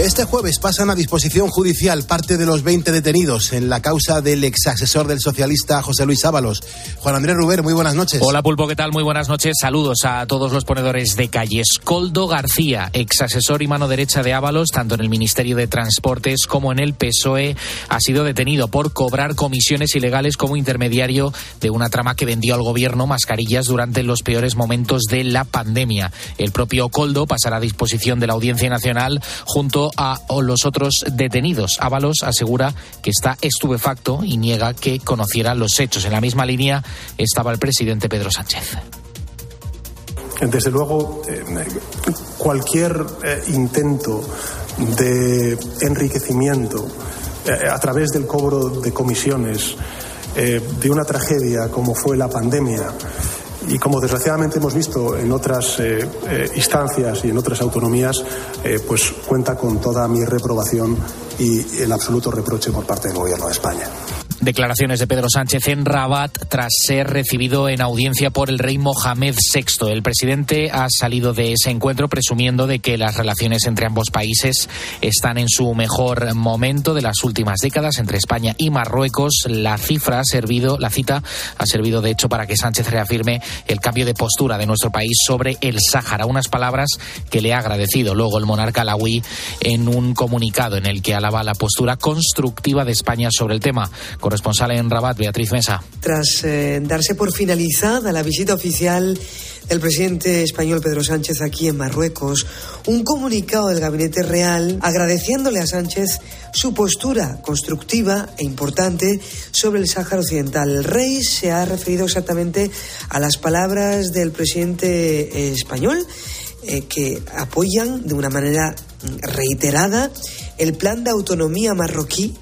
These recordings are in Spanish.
Este jueves pasan a disposición judicial parte de los 20 detenidos en la causa del ex asesor del socialista José Luis Ábalos. Juan Andrés Ruber, muy buenas noches. Hola Pulpo, ¿qué tal? Muy buenas noches. Saludos a todos los ponedores de calles. Coldo García, ex asesor y mano derecha de Ábalos, tanto en el Ministerio de Transportes como en el PSOE, ha sido detenido por cobrar comisiones ilegales como intermediario de una trama que vendió al gobierno mascarillas durante los peores momentos de la pandemia. El propio Coldo pasará a disposición de la Audiencia Nacional junto a los otros detenidos. Ábalos asegura que está estupefacto y niega que conociera los hechos. En la misma línea estaba el presidente Pedro Sánchez. Desde luego, eh, cualquier eh, intento de enriquecimiento eh, a través del cobro de comisiones de una tragedia como fue la pandemia y como desgraciadamente hemos visto en otras eh, eh, instancias y en otras autonomías, eh, pues cuenta con toda mi reprobación y el absoluto reproche por parte del Gobierno de España. Declaraciones de Pedro Sánchez en Rabat tras ser recibido en audiencia por el rey Mohamed VI. El presidente ha salido de ese encuentro presumiendo de que las relaciones entre ambos países están en su mejor momento de las últimas décadas entre España y Marruecos. La cifra ha servido, la cita ha servido de hecho para que Sánchez reafirme el cambio de postura de nuestro país sobre el Sáhara. Unas palabras que le ha agradecido luego el monarca alawí en un comunicado en el que alaba la postura constructiva de España sobre el tema. Corresponsal en Rabat, Beatriz Mesa. Tras eh, darse por finalizada la visita oficial del presidente español Pedro Sánchez aquí en Marruecos, un comunicado del Gabinete Real agradeciéndole a Sánchez su postura constructiva e importante sobre el Sáhara Occidental. El rey se ha referido exactamente a las palabras del presidente eh, español eh, que apoyan de una manera reiterada el plan de autonomía marroquí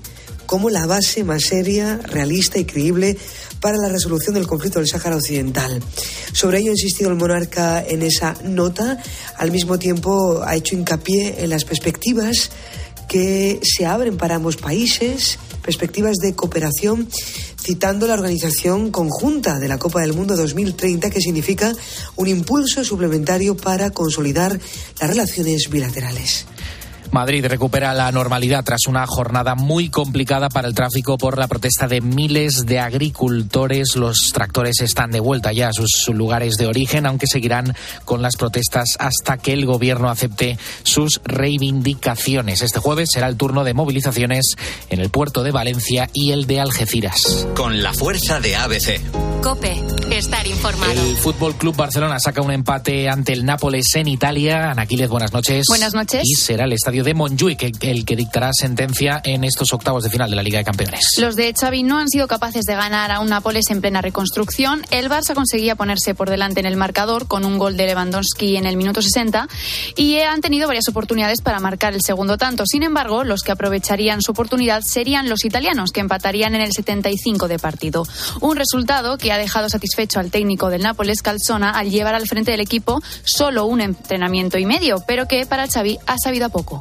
como la base más seria, realista y creíble para la resolución del conflicto del Sáhara Occidental. Sobre ello ha insistido el monarca en esa nota. Al mismo tiempo ha hecho hincapié en las perspectivas que se abren para ambos países, perspectivas de cooperación, citando la organización conjunta de la Copa del Mundo 2030, que significa un impulso suplementario para consolidar las relaciones bilaterales. Madrid recupera la normalidad tras una jornada muy complicada para el tráfico por la protesta de miles de agricultores. Los tractores están de vuelta ya a sus lugares de origen, aunque seguirán con las protestas hasta que el gobierno acepte sus reivindicaciones. Este jueves será el turno de movilizaciones en el puerto de Valencia y el de Algeciras. Con la fuerza de ABC. Cope, estar informado. El Fútbol Club Barcelona saca un empate ante el Nápoles en Italia. Anaquiles, buenas noches. Buenas noches. Y será el estadio de Montjuic el que dictará sentencia en estos octavos de final de la Liga de Campeones. Los de Xavi no han sido capaces de ganar a un Nápoles en plena reconstrucción. El Barça conseguía ponerse por delante en el marcador con un gol de Lewandowski en el minuto 60 y han tenido varias oportunidades para marcar el segundo tanto. Sin embargo, los que aprovecharían su oportunidad serían los italianos, que empatarían en el 75 de partido. Un resultado que ha dejado satisfecho al técnico del Nápoles, Calzona, al llevar al frente del equipo solo un entrenamiento y medio, pero que para Xavi ha sabido a poco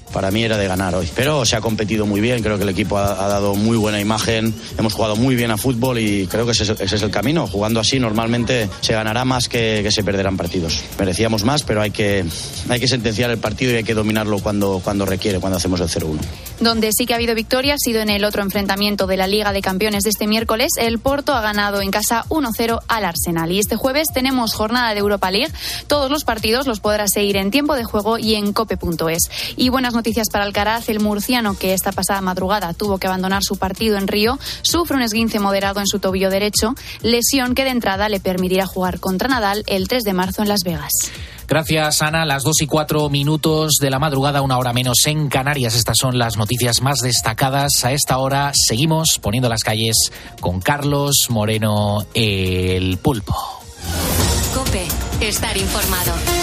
para mí era de ganar hoy. Pero se ha competido muy bien, creo que el equipo ha, dado muy buena imagen, hemos jugado muy bien a fútbol y creo que ese, es el camino. Jugando así normalmente se ganará más que, que, se perderán partidos. Merecíamos más, pero hay que, hay que sentenciar el partido y hay que dominarlo cuando, cuando requiere, cuando hacemos el 0-1. Donde sí que ha habido victoria ha sido en el otro enfrentamiento de la Liga de Campeones de este miércoles. El Porto ha ganado en casa 1-0 al Arsenal. Y este jueves tenemos jornada de Europa League. Todos los partidos los podrás seguir en tiempo de juego y en cope.es. Y buenas noticias para Alcaraz. El murciano, que esta pasada madrugada tuvo que abandonar su partido en Río, sufre un esguince moderado en su tobillo derecho, lesión que de entrada le permitirá jugar contra Nadal el 3 de marzo en Las Vegas. Gracias, Ana. Las dos y cuatro minutos de la madrugada, una hora menos en Canarias. Estas son las noticias más destacadas. A esta hora seguimos poniendo las calles con Carlos Moreno, el pulpo. Cope, estar informado.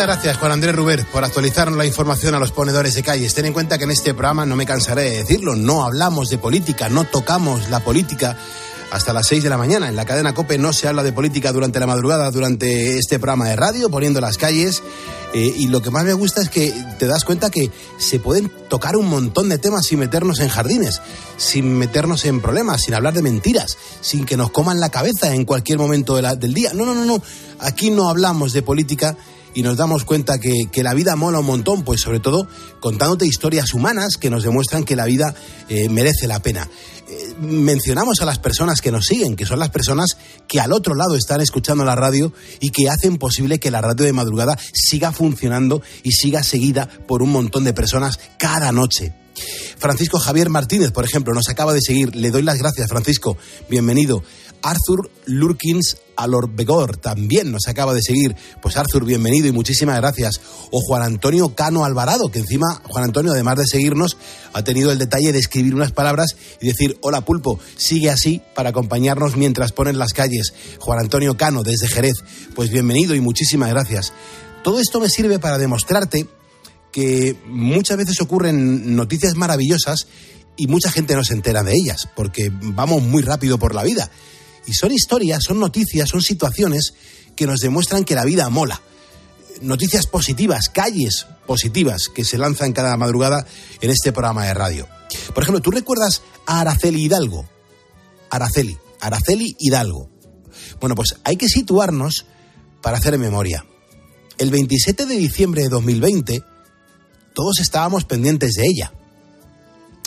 Muchas gracias, Juan Andrés Ruber, por actualizarnos la información a los ponedores de calles. Ten en cuenta que en este programa, no me cansaré de decirlo, no hablamos de política, no tocamos la política hasta las 6 de la mañana. En la cadena COPE no se habla de política durante la madrugada, durante este programa de radio, poniendo las calles. Eh, y lo que más me gusta es que te das cuenta que se pueden tocar un montón de temas sin meternos en jardines, sin meternos en problemas, sin hablar de mentiras, sin que nos coman la cabeza en cualquier momento del día. No, no, no, no. Aquí no hablamos de política y nos damos cuenta que, que, la vida mola un montón, pues sobre todo contándote historias humanas que nos demuestran que la vida eh, merece la pena. Eh, mencionamos a las personas que nos siguen, que son las personas que al otro lado están escuchando la radio y que hacen posible que la radio de madrugada siga funcionando y siga seguida por un montón de personas cada noche. Francisco Javier Martínez, por ejemplo, nos acaba de seguir. Le doy las gracias, Francisco. Bienvenido. Arthur Lurkins Alorbegor también nos acaba de seguir. Pues Arthur, bienvenido y muchísimas gracias. O Juan Antonio Cano Alvarado, que encima Juan Antonio, además de seguirnos, ha tenido el detalle de escribir unas palabras y decir, hola pulpo, sigue así para acompañarnos mientras ponen las calles. Juan Antonio Cano, desde Jerez, pues bienvenido y muchísimas gracias. Todo esto me sirve para demostrarte que muchas veces ocurren noticias maravillosas y mucha gente no se entera de ellas, porque vamos muy rápido por la vida. Y son historias, son noticias, son situaciones que nos demuestran que la vida mola. Noticias positivas, calles positivas que se lanzan cada madrugada en este programa de radio. Por ejemplo, ¿tú recuerdas a Araceli Hidalgo? Araceli, Araceli Hidalgo. Bueno, pues hay que situarnos para hacer memoria. El 27 de diciembre de 2020, todos estábamos pendientes de ella.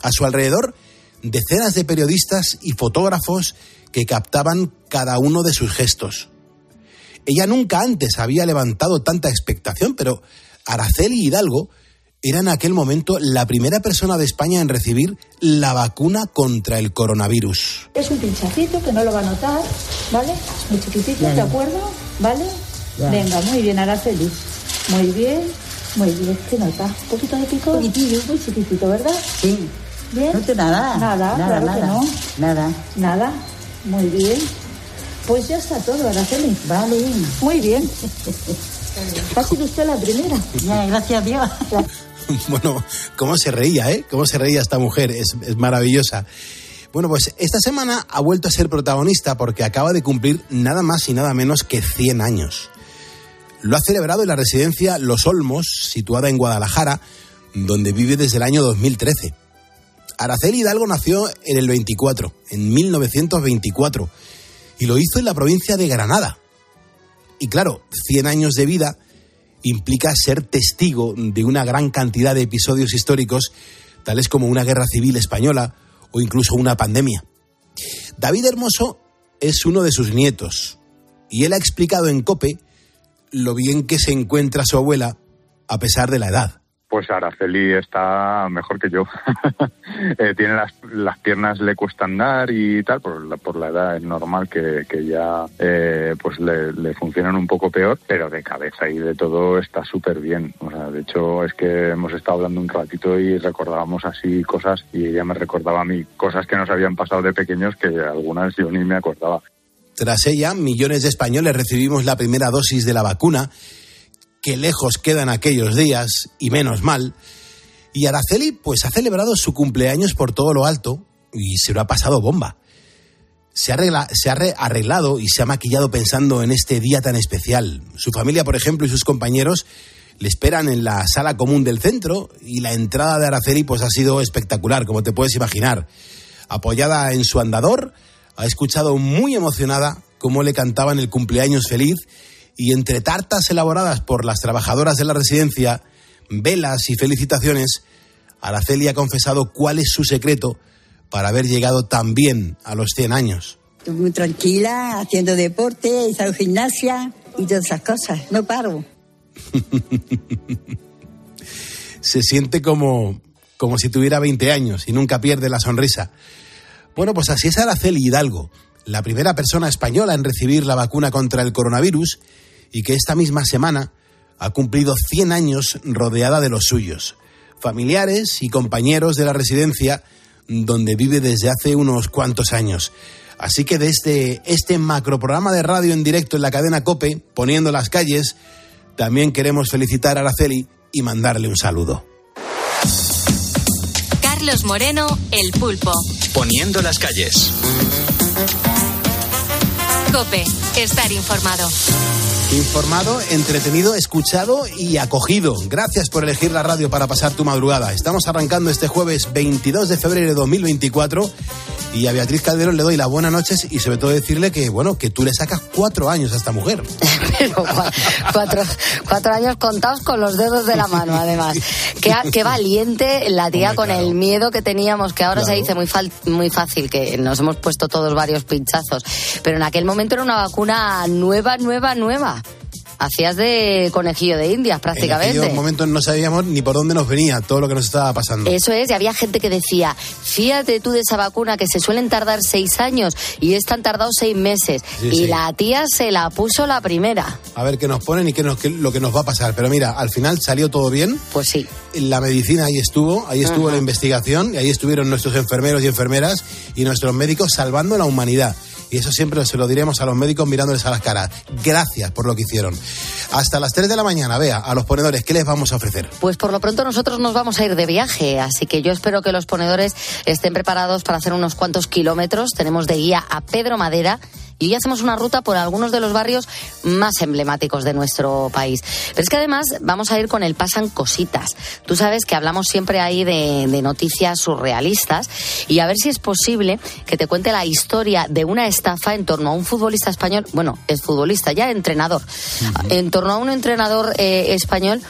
A su alrededor, decenas de periodistas y fotógrafos que captaban cada uno de sus gestos. Ella nunca antes había levantado tanta expectación, pero Araceli Hidalgo era en aquel momento la primera persona de España en recibir la vacuna contra el coronavirus. Es un pinchacito que no lo va a notar, ¿vale? Muy chiquitito, ¿de acuerdo? ¿Vale? Venga, muy bien, Araceli. Muy bien, muy bien. ¿Qué nota? ¿Un poquito de pico? muy chiquitito, ¿verdad? Sí. ¿Bien? No te nada. Nada, nada, claro nada. que no. Nada. Nada. Muy bien. Pues ya está todo, Araceli. Vale. Muy bien. Ha sido usted la primera. Ya, gracias a Dios. Bueno, cómo se reía, ¿eh? Cómo se reía esta mujer, es, es maravillosa. Bueno, pues esta semana ha vuelto a ser protagonista porque acaba de cumplir nada más y nada menos que 100 años. Lo ha celebrado en la residencia Los Olmos, situada en Guadalajara, donde vive desde el año 2013. Araceli Hidalgo nació en el 24, en 1924, y lo hizo en la provincia de Granada. Y claro, 100 años de vida implica ser testigo de una gran cantidad de episodios históricos, tales como una guerra civil española o incluso una pandemia. David Hermoso es uno de sus nietos, y él ha explicado en COPE lo bien que se encuentra su abuela a pesar de la edad. Pues Araceli está mejor que yo. eh, tiene las, las, piernas, le cuesta andar y tal, por la, por la edad es normal que, que ya eh, pues le, le, funcionan un poco peor, pero de cabeza y de todo está súper bien. O sea, de hecho es que hemos estado hablando un ratito y recordábamos así cosas y ella me recordaba a mí cosas que nos habían pasado de pequeños que algunas yo ni me acordaba. Tras ella, millones de españoles recibimos la primera dosis de la vacuna que lejos quedan aquellos días, y menos mal. Y Araceli, pues ha celebrado su cumpleaños por todo lo alto y se lo ha pasado bomba. Se ha, arregla, se ha arreglado y se ha maquillado pensando en este día tan especial. Su familia, por ejemplo, y sus compañeros le esperan en la sala común del centro y la entrada de Araceli pues ha sido espectacular, como te puedes imaginar. Apoyada en su andador, ha escuchado muy emocionada cómo le cantaban el cumpleaños feliz y entre tartas elaboradas por las trabajadoras de la residencia, velas y felicitaciones, Araceli ha confesado cuál es su secreto para haber llegado tan bien a los 100 años. Estoy muy tranquila, haciendo deporte, estado gimnasia y todas esas cosas. No paro. Se siente como, como si tuviera 20 años y nunca pierde la sonrisa. Bueno, pues así es Araceli Hidalgo, la primera persona española en recibir la vacuna contra el coronavirus y que esta misma semana ha cumplido 100 años rodeada de los suyos, familiares y compañeros de la residencia donde vive desde hace unos cuantos años. Así que desde este macroprograma de radio en directo en la cadena Cope, poniendo las calles, también queremos felicitar a Araceli y mandarle un saludo. Carlos Moreno, El Pulpo. Poniendo las calles. Cope, estar informado. Informado, entretenido, escuchado y acogido. Gracias por elegir la radio para pasar tu madrugada. Estamos arrancando este jueves 22 de febrero de 2024 y a Beatriz Calderón le doy las buenas noches y sobre todo decirle que, bueno, que tú le sacas cuatro años a esta mujer. Pero cua- cuatro, cuatro años contados con los dedos de la mano, además. Qué, qué valiente la tía Hombre, con claro. el miedo que teníamos, que ahora se dice muy, fal- muy fácil, que nos hemos puesto todos varios pinchazos. Pero en aquel momento era una vacuna nueva, nueva, nueva. Hacías de conejillo de indias En prácticamente. aquellos momentos no sabíamos ni por dónde nos venía todo lo que nos estaba pasando. Eso es, y había gente que decía, fíjate tú de esa vacuna que se suelen tardar seis años y esta han tardado seis meses. Sí, y sí. la tía se la puso la primera. A ver qué nos ponen y qué nos- qué- lo que nos va a pasar. Pero mira, al final salió todo bien. Pues sí. La medicina ahí estuvo, ahí estuvo la investigación, y ahí estuvieron nuestros enfermeros y enfermeras y nuestros médicos salvando la humanidad. Y eso siempre se lo diremos a los médicos mirándoles a las caras. Gracias por lo que hicieron. Hasta las 3 de la mañana, vea, a los ponedores, ¿qué les vamos a ofrecer? Pues por lo pronto nosotros nos vamos a ir de viaje, así que yo espero que los ponedores estén preparados para hacer unos cuantos kilómetros. Tenemos de guía a Pedro Madera y hoy hacemos una ruta por algunos de los barrios más emblemáticos de nuestro país. Pero es que además vamos a ir con el Pasan Cositas. Tú sabes que hablamos siempre ahí de, de noticias surrealistas y a ver si es posible que te cuente la historia de una estafa en torno a un futbolista español, bueno, es futbolista, ya entrenador, en torno a un entrenador eh, español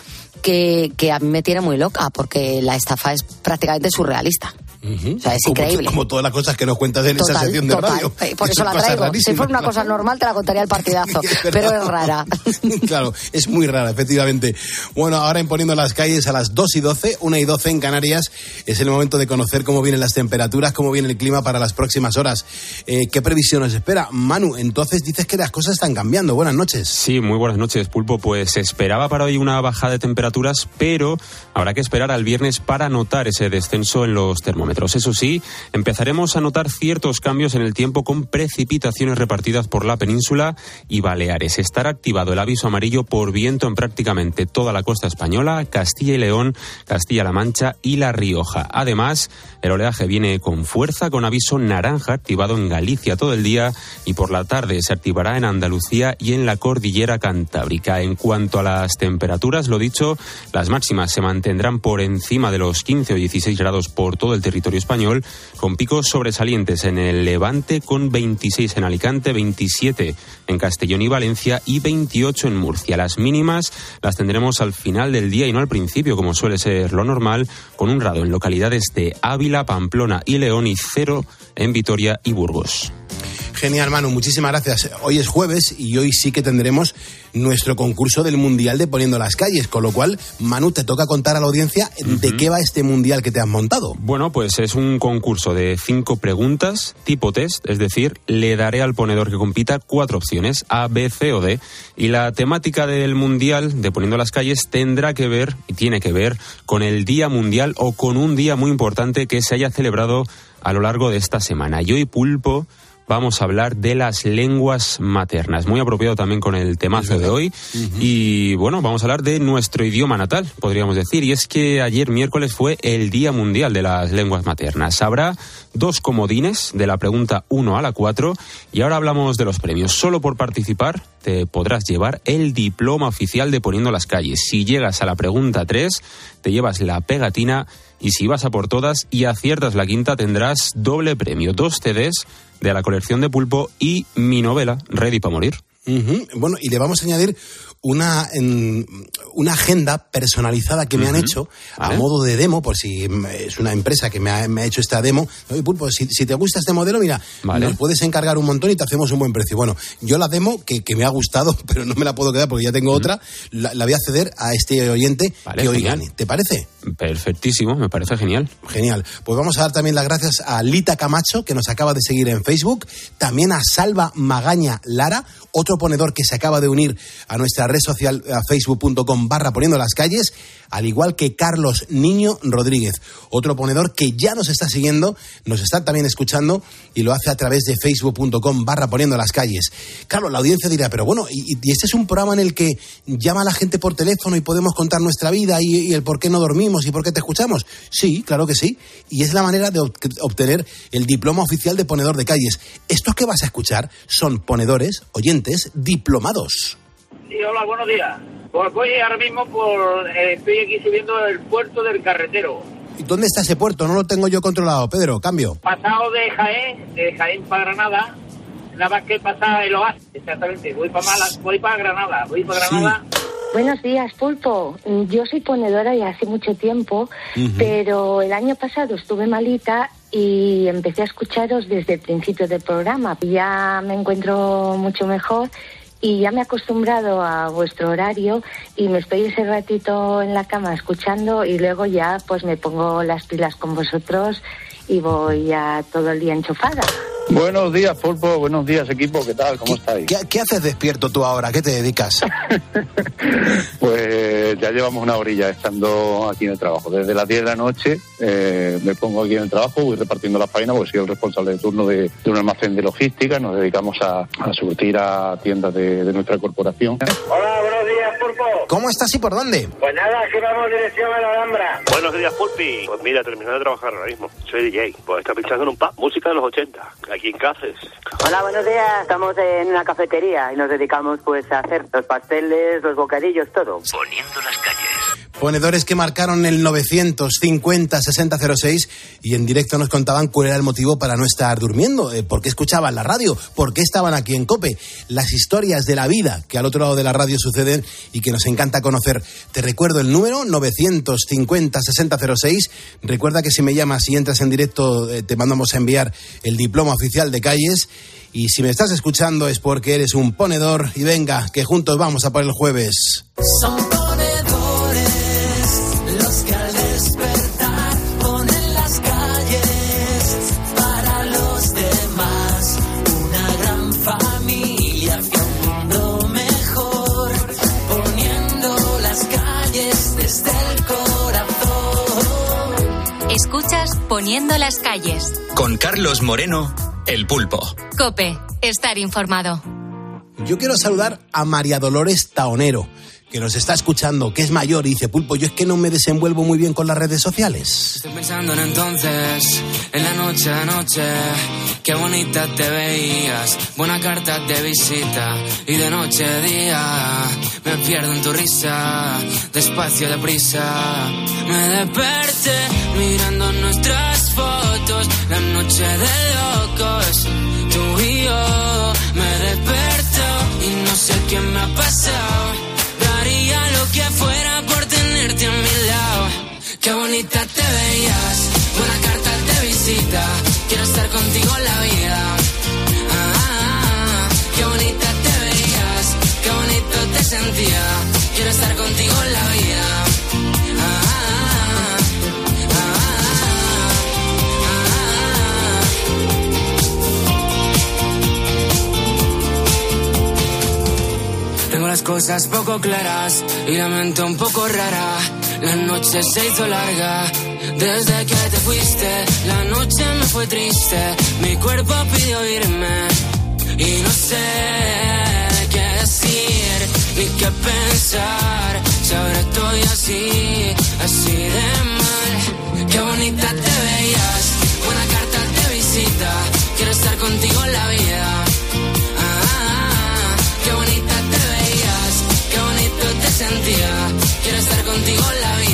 que, que a mí me tiene muy loca porque la estafa es prácticamente surrealista. O sea, es Como- increíble. Como, todas las cosas que nos cuentas en esa Total, sección de total. radio. Eh, Por eso la traigo. Si fuera una cosa normal, te la contaría el partidazo. pero es rara. claro, es muy rara, efectivamente. Bueno, ahora en Poniendo las calles a las 2 y 12, 1 y 12 en Canarias, es el momento de conocer cómo vienen las temperaturas, cómo viene el clima para las próximas horas. Eh, ¿Qué previsión nos espera? Manu, entonces dices que las cosas están cambiando. Buenas noches. Sí, muy buenas noches, Pulpo. Pues se esperaba para hoy una bajada de temperaturas, pero habrá que esperar al viernes para notar ese descenso en los termómetros. Eso sí, empezaremos a notar ciertos cambios en el tiempo con precipitaciones repartidas por la península y Baleares. Estará activado el aviso amarillo por viento en prácticamente toda la costa española, Castilla y León, Castilla-La Mancha y La Rioja. Además, el oleaje viene con fuerza con aviso naranja activado en Galicia todo el día y por la tarde se activará en Andalucía y en la cordillera cantábrica. En cuanto a las temperaturas, lo dicho, las máximas se mantendrán por encima de los 15 o 16 grados por todo el territorio español, con picos sobresalientes en el Levante con 26 en Alicante, 27 en Castellón y Valencia y 28 en Murcia. Las mínimas las tendremos al final del día y no al principio, como suele ser lo normal, con un grado en localidades de Ávila, Pamplona y León y cero en Vitoria y Burgos. Genial, Manu, muchísimas gracias. Hoy es jueves y hoy sí que tendremos nuestro concurso del Mundial de Poniendo las Calles, con lo cual, Manu, te toca contar a la audiencia de qué va este Mundial que te has montado. Bueno, pues es un concurso de cinco preguntas, tipo test, es decir, le daré al ponedor que compita cuatro opciones, A, B, C o D, y la temática del Mundial de Poniendo las Calles tendrá que ver, y tiene que ver, con el Día Mundial o con un día muy importante que se haya celebrado a lo largo de esta semana. Y hoy, Pulpo, vamos a hablar de las lenguas maternas, muy apropiado también con el temazo de hoy. Y bueno, vamos a hablar de nuestro idioma natal, podríamos decir. Y es que ayer miércoles fue el Día Mundial de las Lenguas Maternas. Habrá dos comodines de la pregunta 1 a la 4 y ahora hablamos de los premios. Solo por participar te podrás llevar el diploma oficial de Poniendo las Calles. Si llegas a la pregunta 3, te llevas la pegatina y si vas a por todas y aciertas la quinta tendrás doble premio, dos CDs de la colección de pulpo y mi novela, Ready para morir. Bueno, y le vamos a añadir una, en- una agenda personalizada que me han hecho Vale. a modo de demo, por si es una empresa que me ha, me ha hecho esta demo. Oye, Pulpo, si, si te gusta este modelo, mira, Vale. nos puedes encargar un montón y te hacemos un buen precio. Bueno, yo la demo, que, que me ha gustado, pero no me la puedo quedar porque ya tengo otra, la, la voy a ceder a este oyente Vale, que hoy genial. gane. ¿Te parece? Perfectísimo, me parece genial. Genial. Pues vamos a dar también las gracias a Lita Camacho, que nos acaba de seguir en Facebook, también a Salva Magaña Lara, otro ponedor que se acaba de unir a nuestra red social, a facebook.com barra poniendo las calles, al igual que Carlos Niño Rodríguez, otro ponedor que ya nos está siguiendo, nos está también escuchando y lo hace a través de facebook.com barra poniendo las calles. Carlos, la audiencia dirá, pero bueno, y, este es un programa en el que llama a la gente por teléfono y podemos contar nuestra vida y el por qué no dormimos y por qué te escuchamos. Sí, claro que sí. Y es la manera de obtener el diploma oficial de ponedor de calles. Estos que vas a escuchar son ponedores, oyentes, diplomados. Sí, hola, buenos días. Pues voy ahora mismo por. eh, estoy aquí subiendo el puerto del carretero. ¿Y ¿Dónde está ese puerto? No lo tengo yo controlado. Pedro, cambio. Pasado de Jaén, de Jaén para Granada. Nada más que pasar el oasis, exactamente. Voy para Mala, voy para Granada. Voy para Granada. Buenos días, Pulpo. Yo soy ponedora ya hace mucho tiempo, pero el año pasado estuve malita y empecé a escucharos desde el principio del programa. Ya me encuentro mucho mejor y ya me he acostumbrado a vuestro horario y me estoy ese ratito en la cama escuchando y luego ya pues me pongo las pilas con vosotros y voy ya todo el día enchufada. Buenos días, Pulpo. Buenos días, equipo. ¿Qué tal? ¿Cómo estáis? ¿Qué, qué haces despierto tú ahora? ¿Qué te dedicas? Pues ya llevamos una orilla estando aquí en el trabajo. Desde las 10 de la noche eh, me pongo aquí en el trabajo, voy repartiendo las páginas porque soy el responsable de turno de, de un almacén de logística. Nos dedicamos a, a surtir a tiendas de, de nuestra corporación. Hola, buenos días, Pulpo. ¿Cómo estás y por dónde? Pues nada, aquí vamos dirección a la Alhambra. Buenos días, Pulpi. Pues mira, terminado de trabajar ahora mismo. Soy DJ. Pues está pinchando en un pub. Música de los 80. Aquí en Cáceres. Hola, buenos días. Estamos en una cafetería y nos dedicamos pues a hacer los pasteles, los bocadillos, todo. Poniendo las calles. Ponedores que marcaron el 950-6006 y en directo nos contaban cuál era el motivo para no estar durmiendo, eh, por qué escuchaban la radio, por qué estaban aquí en COPE, las historias de la vida que al otro lado de la radio suceden y que nos encanta conocer. Te recuerdo el número 950-6006. Recuerda que si me llamas y entras en directo eh, te mandamos a enviar el diploma oficial de calles. Y si me estás escuchando es porque eres un ponedor y venga, que juntos vamos a por el jueves. Poniendo las calles. Con Carlos Moreno, El Pulpo. Cope, estar informado. Yo quiero saludar a María Dolores Taonero, que nos está escuchando, que es mayor y dice, Pulpo, yo es que no me desenvuelvo muy bien con las redes sociales. Estoy pensando en entonces, en la noche a noche, qué bonita te veías, buena carta de visita y de noche a día me pierdo en tu risa, despacio deprisa, me desperté mirando nuestras fotos, la noche de locos, tú y yo, me desperto y no sé qué me ha pasado. Qué bonita te veías, buena carta de visita. Quiero estar contigo en la vida. Ah, ah, ah. qué bonita te veías, qué bonito te sentía. Quiero estar contigo en la vida. Ah, ah, ah, Tengo las cosas poco claras y la mente un poco rara. La noche se hizo larga desde que te fuiste. La noche me fue triste, mi cuerpo pidió irme y no sé qué decir ni qué pensar. Si ahora estoy así, así de mal. Qué bonita te veías, buena carta de visita. Quiero estar contigo en la vida. Ah, ah, ah. qué bonita te veías, qué bonito te sentía. Quiero contigo la vida.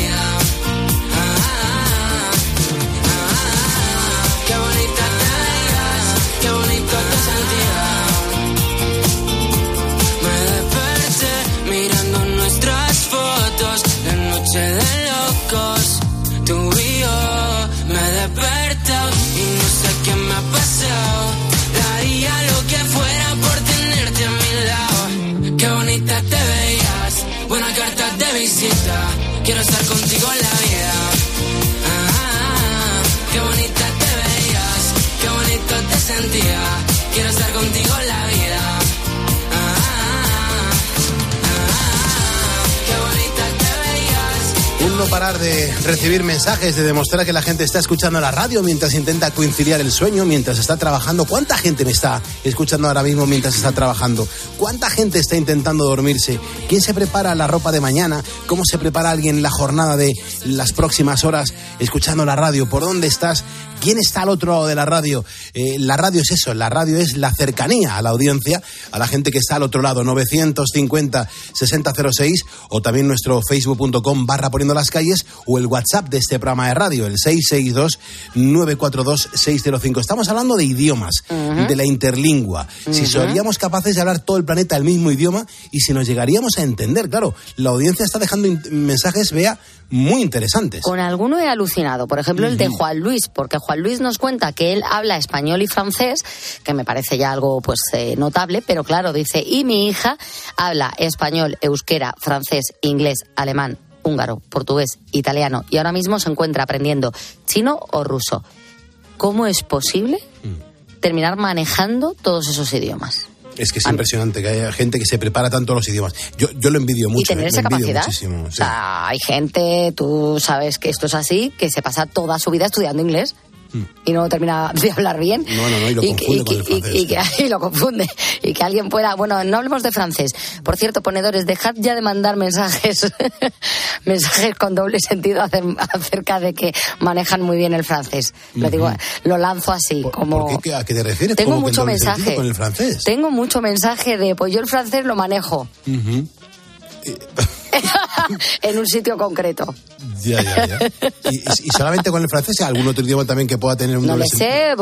Parar de recibir mensajes, de demostrar que la gente está escuchando la radio mientras intenta conciliar el sueño, mientras está trabajando. ¿Cuánta gente me está escuchando ahora mismo mientras está trabajando? ¿Cuánta gente está intentando dormirse? ¿Quién se prepara la ropa de mañana? ¿Cómo se prepara alguien la jornada de las próximas horas escuchando la radio? ¿Por dónde estás? ¿Quién está al otro lado de la radio? Eh, la radio es eso, la radio es la cercanía a la audiencia, a la gente que está al otro lado, 950-6006 o también nuestro facebook.com barra poniendo las calles o el WhatsApp de este programa de radio, el 662-942-605. Estamos hablando de idiomas, de la interlingua. Si seríamos capaces de hablar todo el planeta el mismo idioma y si nos llegaríamos a entender, claro, la audiencia está dejando mensajes, vea, muy interesantes. Con alguno he alucinado, por ejemplo el de. Juan Luis, porque Juan Luis nos cuenta que él habla español y francés, que me parece ya algo pues eh, notable, pero claro, dice, y mi hija habla español, euskera, francés, inglés, alemán, húngaro, portugués, italiano y ahora mismo se encuentra aprendiendo chino o ruso. ¿Cómo es posible Mm. terminar manejando todos esos idiomas? Es que es impresionante que haya gente que se prepara tanto los idiomas. Yo, yo lo envidio mucho. y tener eh, esa capacidad. muchísimo, O sea, hay gente, tú sabes que esto es así, que se pasa toda su vida estudiando inglés. Y no termina de hablar bien. No, no, no, y lo confunde con el que- francés, y que- y lo confunde. Y que alguien pueda. Bueno, no hablemos de francés. Por cierto, ponedores, dejad ya de mandar mensajes mensajes con doble sentido acer- acerca de que manejan muy bien el francés. Lo digo, lo lanzo así, como. ¿Por qué, ¿A qué te refieres? Tengo ¿Cómo que el mucho mensaje. Con el francés. Tengo mucho mensaje de, pues yo el francés lo manejo Ujú. en un sitio concreto. Ya, ya, ya. ¿Y, solamente con el francés? ¿Algún otro idioma también que pueda tener un No le sé,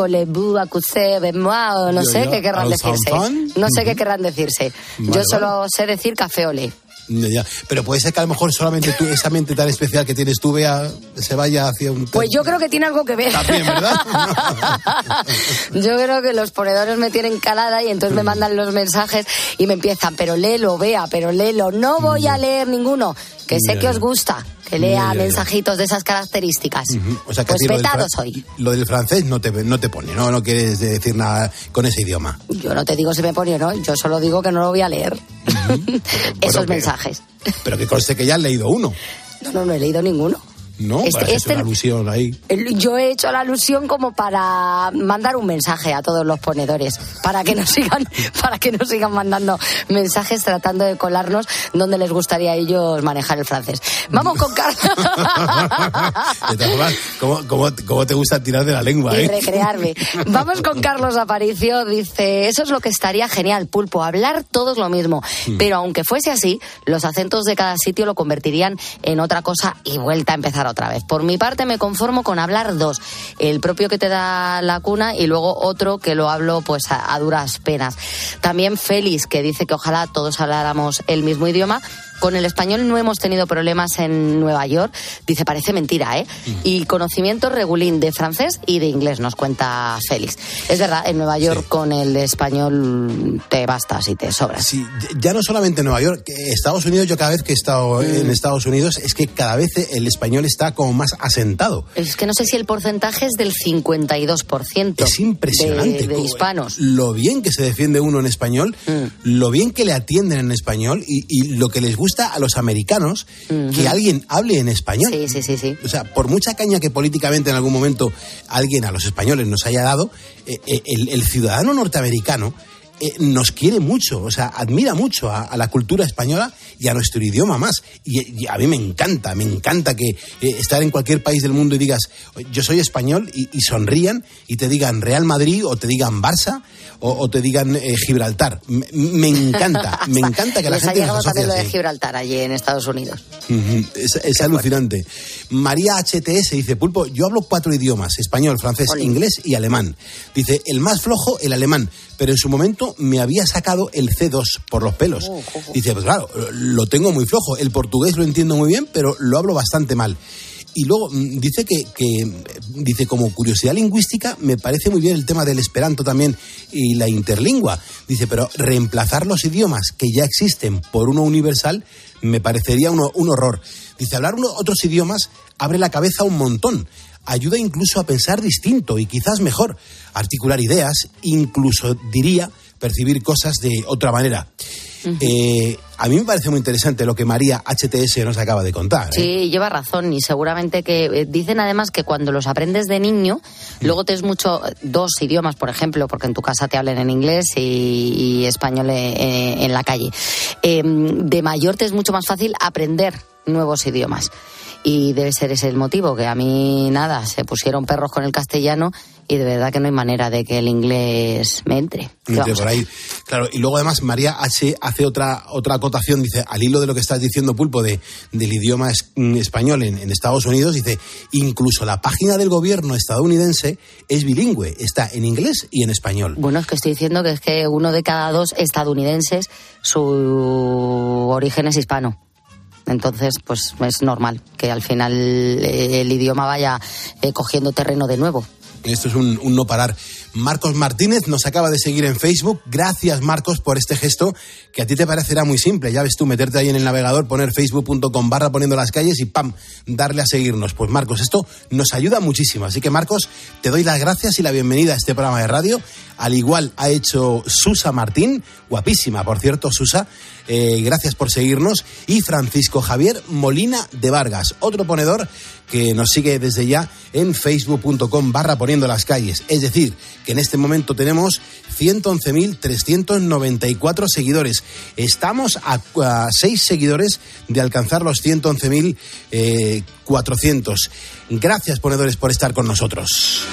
moi, o no sé qué querrán decirse. No sé qué querrán decirse. Yo solo sé decir café olé. Ya. Pero puede ser que a lo mejor solamente tú, esa mente tan especial que tienes tú, vea, se vaya hacia un... Pues yo creo que tiene algo que ver. También, ¿verdad? yo creo que los ponedores me tienen calada y entonces me mandan los mensajes y me empiezan, pero léelo, vea, pero léelo. No voy a leer ninguno, que sé que os gusta, que lea ya, ya. mensajitos de esas características. Ujú. O sea, que a pues ti lo del vetado fran- soy. Lo del francés no te, no te pone, ¿no? No quieres decir nada con ese idioma. Yo no te digo si me pone o no, yo solo digo que no lo voy a leer. Esos mensajes. Pero que conste que ya has leído uno, No, no, no he leído ninguno. ¿No? Este- Para este- una alusión ahí. Yo he hecho la alusión como para mandar un mensaje a todos los ponedores, para que nos sigan, para que nos sigan mandando mensajes tratando de colarnos donde les gustaría a ellos manejar el francés. Vamos con Carlos ¿cómo, cómo, cómo te gusta tirar de la lengua, y eh? recrearme. Vamos con Carlos Aparicio, dice, eso es lo que estaría genial, pulpo, hablar todos lo mismo. Hmm. Pero aunque fuese así, los acentos de cada sitio lo convertirían en otra cosa y vuelta a empezar otra vez. Por mi parte me conformo con hablar dos, el propio que te da la cuna y luego otro que lo hablo pues a, a duras penas. También Félix, que dice que ojalá todos habláramos el mismo idioma. Con el español no hemos tenido problemas en Nueva York. Dice, parece mentira, ¿eh? Y conocimiento regulín de francés y de inglés, nos cuenta Félix. Es verdad, en Nueva York con el español te bastas y te sobras. Sí, ya no solamente en Nueva York, Estados Unidos, yo cada vez que he estado Mm. en Estados Unidos, es que cada vez el español está como más asentado. Es que no sé si el porcentaje es del 52% Es impresionante. de, de hispanos. Lo bien que se defiende uno en español, Mm. lo bien que le atienden en español y, y lo que les gusta a los americanos que alguien hable en español. Sí, sí, sí, sí. O sea, por mucha caña que políticamente en algún momento alguien a los españoles nos haya dado, eh, eh, el, el ciudadano norteamericano eh, nos quiere mucho, o sea, admira mucho a, a la cultura española y a nuestro idioma más. Y, y a mí me encanta, me encanta que eh, estar en cualquier país del mundo y digas, yo soy español y, y sonrían y te digan Real Madrid o te digan Barça o, o te digan eh, Gibraltar. Me, me encanta, me encanta que la Les ha gente llegado nos asocie también lo de. Gibraltar allí en Estados Unidos. Es, es alucinante. María HTS dice, Pulpo, yo hablo cuatro idiomas, español, francés, inglés y alemán. Dice, el más flojo, el alemán, pero en su momento me había sacado el C2 por los pelos. Dice, pues claro, lo tengo muy flojo. El portugués lo entiendo muy bien, pero lo hablo bastante mal. Y luego mm, dice que, que, dice, como curiosidad lingüística, me parece muy bien el tema del esperanto también y la interlingua. Dice, pero reemplazar los idiomas que ya existen por uno universal me parecería uno- un horror. Dice, hablar otros idiomas abre la cabeza un montón. Ayuda incluso a pensar distinto y quizás mejor, articular ideas, incluso diría percibir cosas de otra manera. Eh, a mí me parece muy interesante lo que María HTS nos acaba de contar. ¿eh? Sí, lleva razón y seguramente que eh, dicen además que cuando los aprendes de niño, luego te es mucho dos idiomas, por ejemplo, porque en tu casa te hablan en inglés y, y español eh, en la calle. Eh, de mayor te es mucho más fácil aprender nuevos idiomas. Y debe ser ese el motivo, que a mí nada, se pusieron perros con el castellano y de verdad que no hay manera de que el inglés me entre. ¿Qué Entre vamos a por ahí. Claro, y luego además María H hace otra otra acotación, dice, al hilo de lo que estás diciendo, Pulpo, de, del idioma es- mm, español en, en Estados Unidos, dice, incluso la página del gobierno estadounidense es bilingüe, está en inglés y en español. Bueno, es que estoy diciendo que es que uno de cada dos estadounidenses, su origen es hispano. Entonces, pues es normal que al final eh, el idioma vaya eh, cogiendo terreno de nuevo. Esto es un, un no parar. Marcos Martínez nos acaba de seguir en Facebook. Gracias, Marcos, por este gesto que a ti te parecerá muy simple. Ya ves tú, meterte ahí en el navegador, poner facebook.com barra poniendo las calles y ¡pam! darle a seguirnos. Pues, Marcos, esto nos ayuda muchísimo. Así que, Marcos, te doy las gracias y la bienvenida a este programa de radio. Al igual ha hecho Susa Martín, guapísima, por cierto, Susa. Eh, gracias por seguirnos. Y Francisco Javier Molina de Vargas, otro ponedor que nos sigue desde ya en facebook.com barra poniendo las calles. Es decir, que en este momento tenemos 111.394 seguidores. Estamos a, seis seguidores de alcanzar los 111.400. Gracias, ponedores, por estar con nosotros.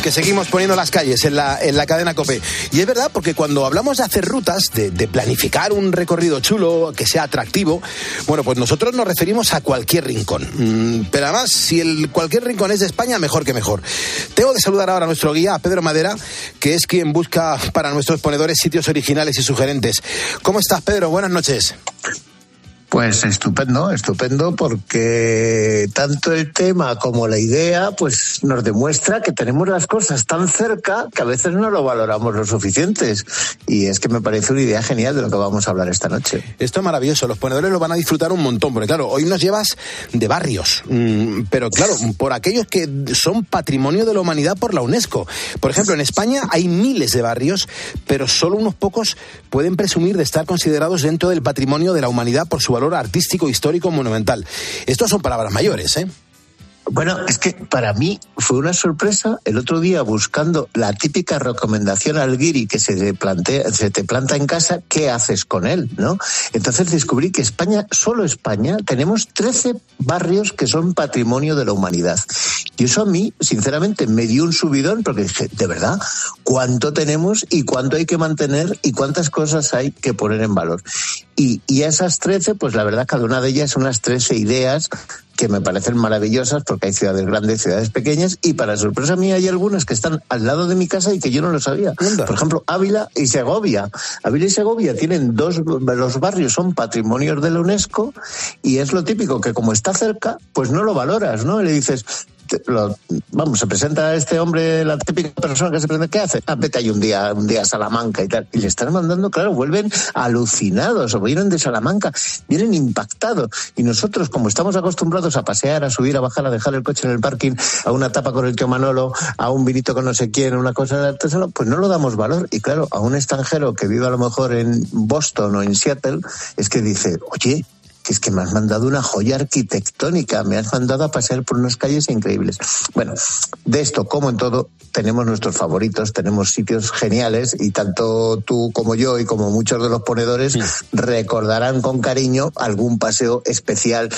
Que seguimos poniendo las calles en la, en la cadena COPE. Y es verdad, porque cuando hablamos de hacer rutas, de, planificar un recorrido chulo, que sea atractivo, bueno, pues nosotros nos referimos a cualquier rincón. Mm, pero además, si el cualquier rincón es de España, mejor que mejor. Tengo que saludar ahora a nuestro guía, a Pedro Madera, que es quien busca para nuestros ponedores sitios originales y sugerentes. ¿Cómo estás, Pedro? Buenas noches. Pues estupendo, estupendo, porque tanto el tema como la idea, pues nos demuestra que tenemos las cosas tan cerca que a veces no lo valoramos lo suficientes. Y es que me parece una idea genial de lo que vamos a hablar esta noche. Esto es maravilloso, los ponedores lo van a disfrutar un montón, porque claro, hoy nos llevas de barrios, mm, pero claro, por aquellos que son patrimonio de la humanidad por la UNESCO. Por ejemplo, en España hay miles de barrios, pero solo unos pocos pueden presumir de estar considerados dentro del patrimonio de la humanidad por su valor artístico, histórico, monumental. Estos son palabras mayores, ¿eh? Bueno, es que para mí fue una sorpresa el otro día buscando la típica recomendación al guiri que se te plantea, se te planta en casa, ¿qué haces con él? ¿no? Entonces descubrí que España, solo España, tenemos 13 barrios que son patrimonio de la humanidad. Y eso a mí, sinceramente, me dio un subidón porque dije, de verdad, ¿cuánto tenemos y cuánto hay que mantener y cuántas cosas hay que poner en valor? Y, y esas 13, pues la verdad, cada una de ellas son unas 13 ideas que me parecen maravillosas porque hay ciudades grandes, ciudades pequeñas y para sorpresa mía hay algunas que están al lado de mi casa y que yo no lo sabía. Por ejemplo, Ávila y Segovia. Ávila y Segovia tienen dos, los barrios son patrimonios de la UNESCO y es lo típico que como está cerca, pues no lo valoras, ¿no? Y le dices, lo- vamos, se presenta este hombre, la típica persona que se presenta, ¿qué hace? Ah, vete ahí un día, un día a Salamanca y tal. Y le están mandando, claro, vuelven alucinados o vienen de Salamanca, vienen impactados. Y nosotros, como estamos acostumbrados a pasear, a subir, a bajar, a dejar el coche en el parking, a una tapa con el tío Manolo, a un vinito con no sé quién, una cosa de artesano, pues no lo damos valor. Y claro, a un extranjero que vive a lo mejor en Boston o en Seattle, es que dice, oye, que es que me has mandado una joya arquitectónica, me has mandado a pasear por unas calles increíbles. Bueno, de esto, como en todo, tenemos nuestros favoritos, tenemos sitios geniales y tanto tú como yo y como muchos de los ponedores recordarán con cariño algún paseo especial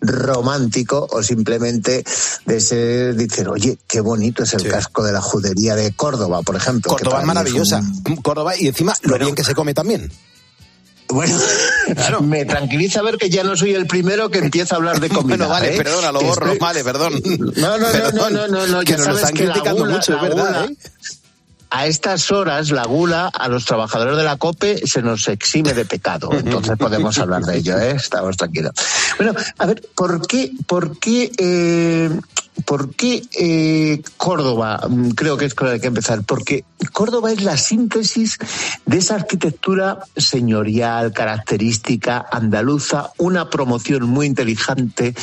romántico o simplemente de ese, dicen, oye, qué bonito es el casco de la judería de Córdoba, por ejemplo. Córdoba es maravillosa. un- Córdoba y encima lo bien que se come también. Bueno, me tranquiliza ver que ya no soy el primero que empieza a hablar de comida. Bueno, vale, ¿eh? perdona, lo Que borro, estoy- vale, perdón. No, no, no, Perdón, no, no, no, no, que ya nos lo sabes están que criticando gula- mucho, es verdad, gula- ¿eh? a estas horas la gula a los trabajadores de la COPE se nos exime de pecado. Entonces podemos hablar de ello, ¿eh? Estamos tranquilos. Bueno, a ver, ¿por qué, por qué eh, ¿Por qué eh, Córdoba? Mm, creo que es con la que empezar. Porque Córdoba es la síntesis de esa arquitectura señorial, característica, andaluza, una promoción muy inteligente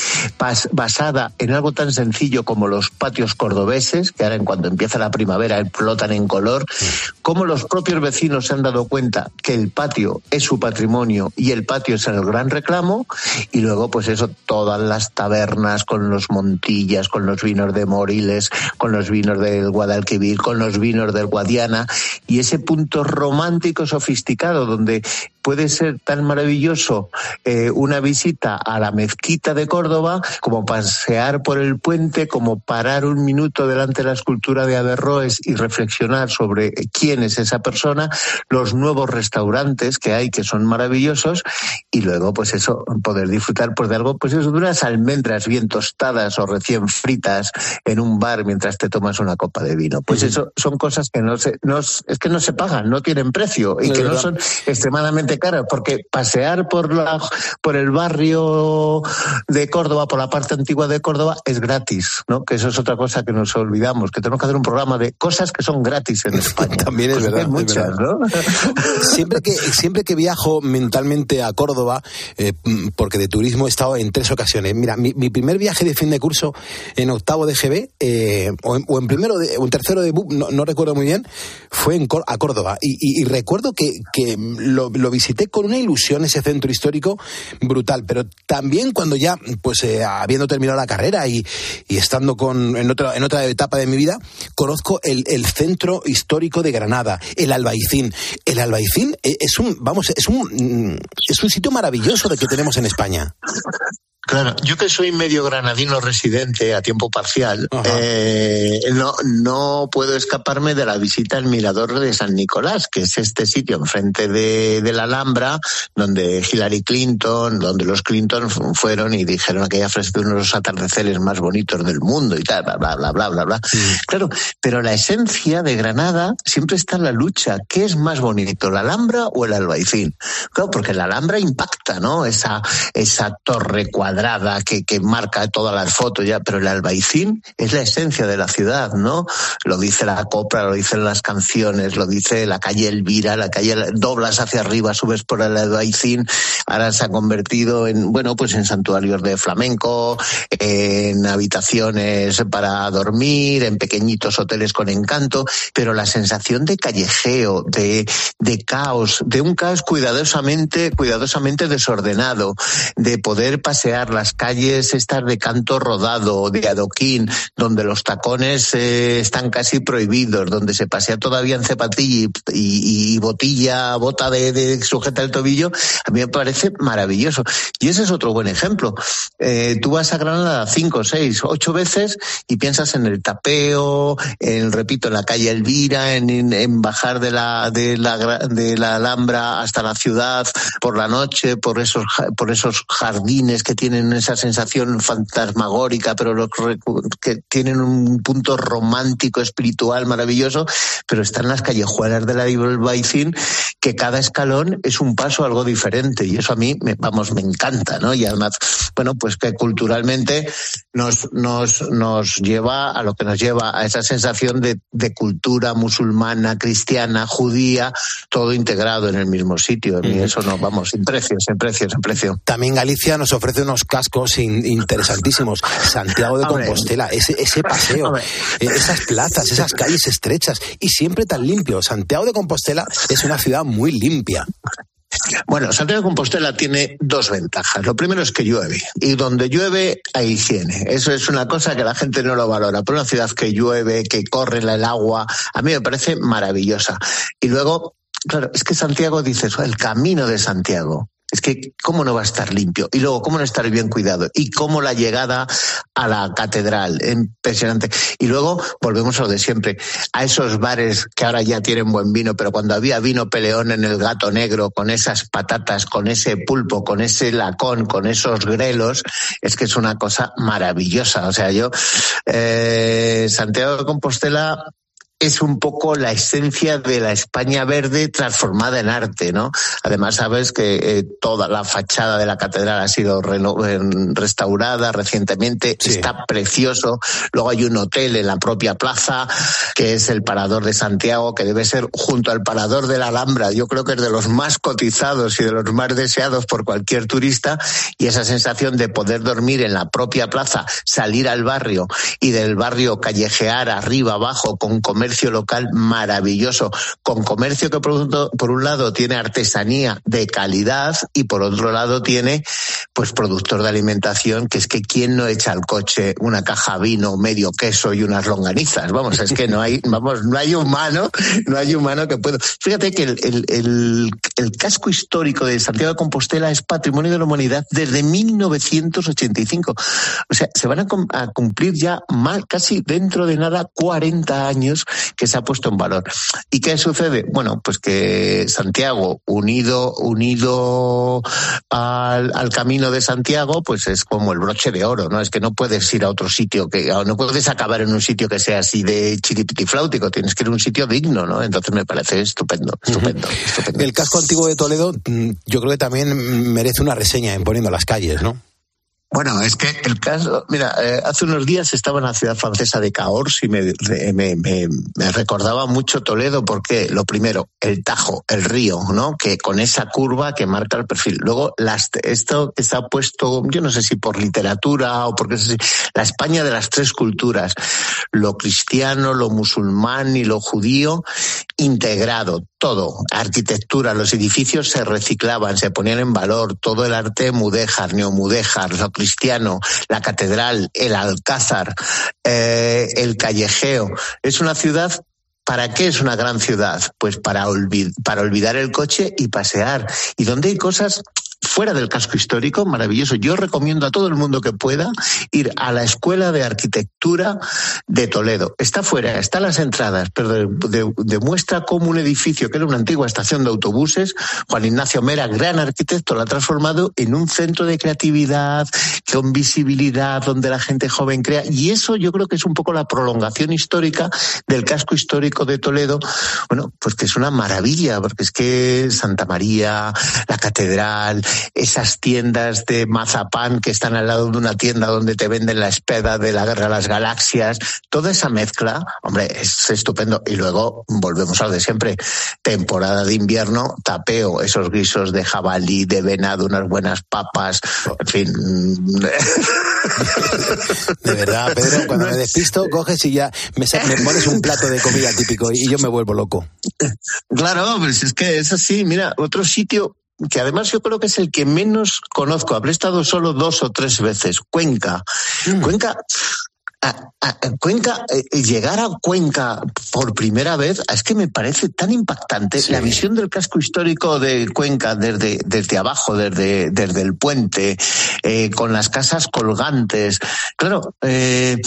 basada en algo tan sencillo como los patios cordobeses, que ahora en cuanto empieza la primavera explotan en color, como los propios vecinos se han dado cuenta que el patio es su patrimonio y el patio es el gran reclamo, y luego pues eso, todas las tabernas con los montillas, con los vinos de Moriles, con los vinos del Guadalquivir, con los vinos del Guadiana, y ese punto romántico sofisticado donde puede ser tan maravilloso eh, una visita a la mezquita de Córdoba como pasear por el puente, como parar un minuto delante de la escultura de Averroes y reflexionar sobre quién es esa persona, los nuevos restaurantes que hay que son maravillosos y luego pues eso poder disfrutar pues de algo pues eso de unas almendras bien tostadas o recién fritas en un bar mientras te tomas una copa de vino. Pues eso son cosas que no se no, es que no se pagan, no tienen precio y que no son extremadamente cara, porque pasear por, la, por el barrio de Córdoba, por la parte antigua de Córdoba, es gratis, ¿no? Que eso es otra cosa que nos olvidamos, que tenemos que hacer un programa de cosas que son gratis en España. También es verdad. muchas, ¿no? siempre, que, siempre que viajo mentalmente a Córdoba, eh, porque de turismo he estado en tres ocasiones. Mira, mi, primer viaje de fin de curso en octavo de GB, eh, o, en, primero de, o en tercero de no, no, recuerdo muy bien, fue en, a Córdoba. Y, recuerdo que, que lo, visité con una ilusión ese centro histórico brutal, pero también cuando ya, pues eh, habiendo terminado la carrera y, estando con, en, otra, en otra etapa de mi vida, conozco el, el centro histórico de Granada, el Albaicín. El Albaicín eh, es un, vamos, es un, mm, es un sitio maravilloso de que tenemos en España. Claro, yo que soy medio granadino residente a tiempo parcial, eh, no, no puedo escaparme de la visita al Mirador de San Nicolás, que es este sitio enfrente de, de la Alhambra, donde Hillary Clinton, donde los Clinton fueron y dijeron que ella ofreció uno de los atardeceres más bonitos del mundo y tal, bla, bla, bla, bla, bla, bla. Claro, pero la esencia de Granada siempre está en la lucha. ¿Qué es más bonito, la Alhambra o el Albaicín? Claro, porque la Alhambra impacta, ¿no? Esa, esa torre cuadrada que, que marca todas las fotos ya, pero el albaicín es la esencia de la ciudad, ¿no? Lo dice la copla, lo dicen las canciones, lo dice la calle Elvira, la calle doblas hacia arriba, subes por el albaicín, ahora se ha convertido en, bueno, pues en santuarios de flamenco, en habitaciones para dormir, en pequeñitos hoteles con encanto, pero la sensación de callejeo, de, de caos, de un caos cuidadosamente, cuidadosamente desordenado, de poder pasear las calles estas de canto rodado, de adoquín, donde los tacones eh, están casi prohibidos, donde se pasea todavía en zapatilla y, botilla, bota de, sujeta el tobillo, a mí me parece maravilloso. Y ese es otro buen ejemplo. Eh, tú vas a Granada cinco, seis, ocho veces y piensas en el tapeo, en, repito, en la calle Elvira, en, bajar de la, de la, de la Alhambra hasta la ciudad por la noche, por esos, por esos jardines que tiene tienen esa sensación fantasmagórica, pero que tienen un punto romántico, espiritual, maravilloso, pero están las callejuelas de la Baicín, que cada escalón es un paso algo diferente, y eso a mí, me, vamos, me encanta, ¿no? Y además, bueno, pues que culturalmente nos, nos, nos lleva a lo que nos lleva a esa sensación de, de cultura musulmana, cristiana, judía, todo integrado en el mismo sitio. Y eso no, vamos, sin precio, sin precio, sin precio. También Galicia nos ofrece unos cascos interesantísimos. Santiago de Compostela, ese, ese paseo, eh, esas plazas, esas calles estrechas y siempre tan limpio. Santiago de Compostela es una ciudad muy limpia. Bueno, Santiago de Compostela tiene dos ventajas. Lo primero es que llueve y donde llueve hay higiene. Eso es una cosa que la gente no lo valora. Pero una ciudad que llueve, que corre el agua, a mí me parece maravillosa. Y luego, claro, es que Santiago dice eso, el camino de Santiago. Es que, ¿cómo no va a estar limpio? Y luego, ¿cómo no estar bien cuidado? Y cómo la llegada a la catedral, impresionante. Y luego, volvemos a lo de siempre, a esos bares que ahora ya tienen buen vino, pero cuando había vino peleón en el gato negro, con esas patatas, con ese pulpo, con ese lacón, con esos grelos, es que es una cosa maravillosa. O sea, yo, eh, Santiago de Compostela, es un poco la esencia de la España verde transformada en arte, ¿no? Además, sabes que eh, toda la fachada de la catedral ha sido restaurada recientemente, está precioso. Luego hay un hotel en la propia plaza, que es el Parador de Santiago, que debe ser junto al Parador de la Alhambra. Yo creo que es de los más cotizados y de los más deseados por cualquier turista. Y esa sensación de poder dormir en la propia plaza, salir al barrio y del barrio callejear arriba, abajo, con comercio local maravilloso, con comercio que por un, lado tiene artesanía de calidad y por otro lado tiene pues productor de alimentación que es que quién no echa al coche una caja vino, medio queso y unas longanizas. Vamos, es que no hay, vamos, no hay humano, no hay humano que pueda. Fíjate que el, el, el casco histórico de Santiago de Compostela es patrimonio de la humanidad desde 1985. O sea, se van a, cumplir ya más, casi dentro de nada 40 años que se ha puesto en valor. ¿Y qué sucede? Bueno, pues que Santiago, unido, unido al, al camino de Santiago, pues es como el broche de oro, ¿no? Es que no puedes ir a otro sitio que, no puedes acabar en un sitio que sea así de chiripitifláutico, tienes que ir a un sitio digno, ¿no? Entonces me parece estupendo, estupendo, estupendo. El casco antiguo de Toledo, mm, yo creo que también merece una reseña en poniendo las calles, ¿no? Bueno, es que el caso, mira, eh, hace unos días estaba en la ciudad francesa de Cahors y me, me, me, recordaba mucho Toledo porque, lo primero, el Tajo, el río, ¿no? Que con esa curva que marca el perfil. Luego, las, esto está puesto, yo no sé si por literatura o porque es la España de las tres culturas, lo cristiano, lo musulmán y lo judío, integrado, todo, arquitectura, los edificios se reciclaban, se ponían en valor, todo el arte mudéjar, neomudéjar, lo cristiano, la catedral, el alcázar, eh, el callejeo. Es una ciudad ¿Para qué es una gran ciudad? Pues para, para olvidar el coche y pasear. Y donde hay cosas fuera del casco histórico, maravilloso. Yo recomiendo a todo el mundo que pueda ir a la Escuela de Arquitectura de Toledo. Está fuera, está las entradas, pero demuestra cómo un edificio que era una antigua estación de autobuses, Juan Ignacio Mera, gran arquitecto, lo ha transformado en un centro de creatividad, con visibilidad, donde la gente joven crea. Y eso yo creo que es un poco la prolongación histórica del casco histórico de Toledo. Bueno, pues que es una maravilla, porque es que Santa María, la catedral, esas tiendas de mazapán que están al lado de una tienda donde te venden la espada de la guerra de las galaxias, toda esa mezcla, hombre, es estupendo. Y luego volvemos a lo de siempre, temporada de invierno, tapeo, esos guisos de jabalí, de venado, unas buenas papas, en fin. De verdad, Pedro, cuando me despisto, coges y ya me, pones un plato de comida típico y yo me vuelvo loco. Claro, pues es que es así. Mira, otro sitio que además yo creo que es el que menos conozco. Habré estado solo dos o tres veces. Cuenca. Mm. Cuenca. Cuenca, eh, llegar a Cuenca por primera vez, es que me parece tan impactante la visión del casco histórico de Cuenca desde, desde abajo, desde, desde el puente, eh, con las casas colgantes. Claro, eh,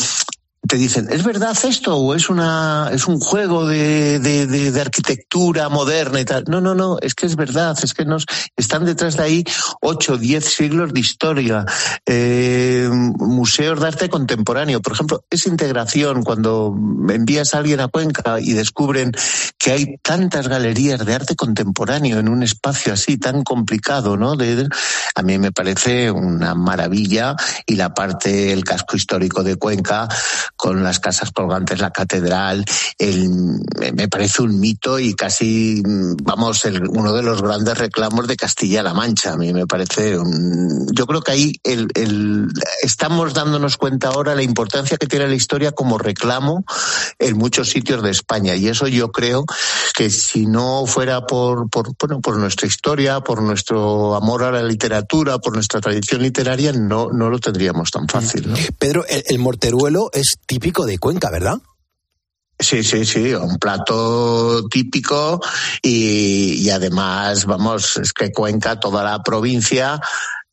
te dicen, ¿es verdad esto o es una es un juego de, de, arquitectura moderna y tal? No, no, no, es que es verdad, es que nos están detrás de ahí ocho, diez siglos de historia, eh, museos de arte contemporáneo. Por ejemplo, esa integración cuando envías a alguien a Cuenca y descubren que hay tantas galerías de arte contemporáneo en un espacio así tan complicado, ¿no? De, a mí me parece una maravilla y la parte, el casco histórico de Cuenca con las casas colgantes, la catedral, el, me parece un mito y casi, vamos, uno de los grandes reclamos de Castilla-La Mancha. A mí me parece, un, yo creo que ahí el, el, estamos dándonos cuenta ahora la importancia que tiene la historia como reclamo en muchos sitios de España y eso yo creo que si no fuera por, por, bueno, por nuestra historia, por nuestro amor a la literatura, por nuestra tradición literaria, no, no lo tendríamos tan fácil. Pedro, el, el morteruelo es típico de Cuenca, ¿verdad? Sí, sí, sí, un plato típico y, además, vamos, es que Cuenca, toda la provincia,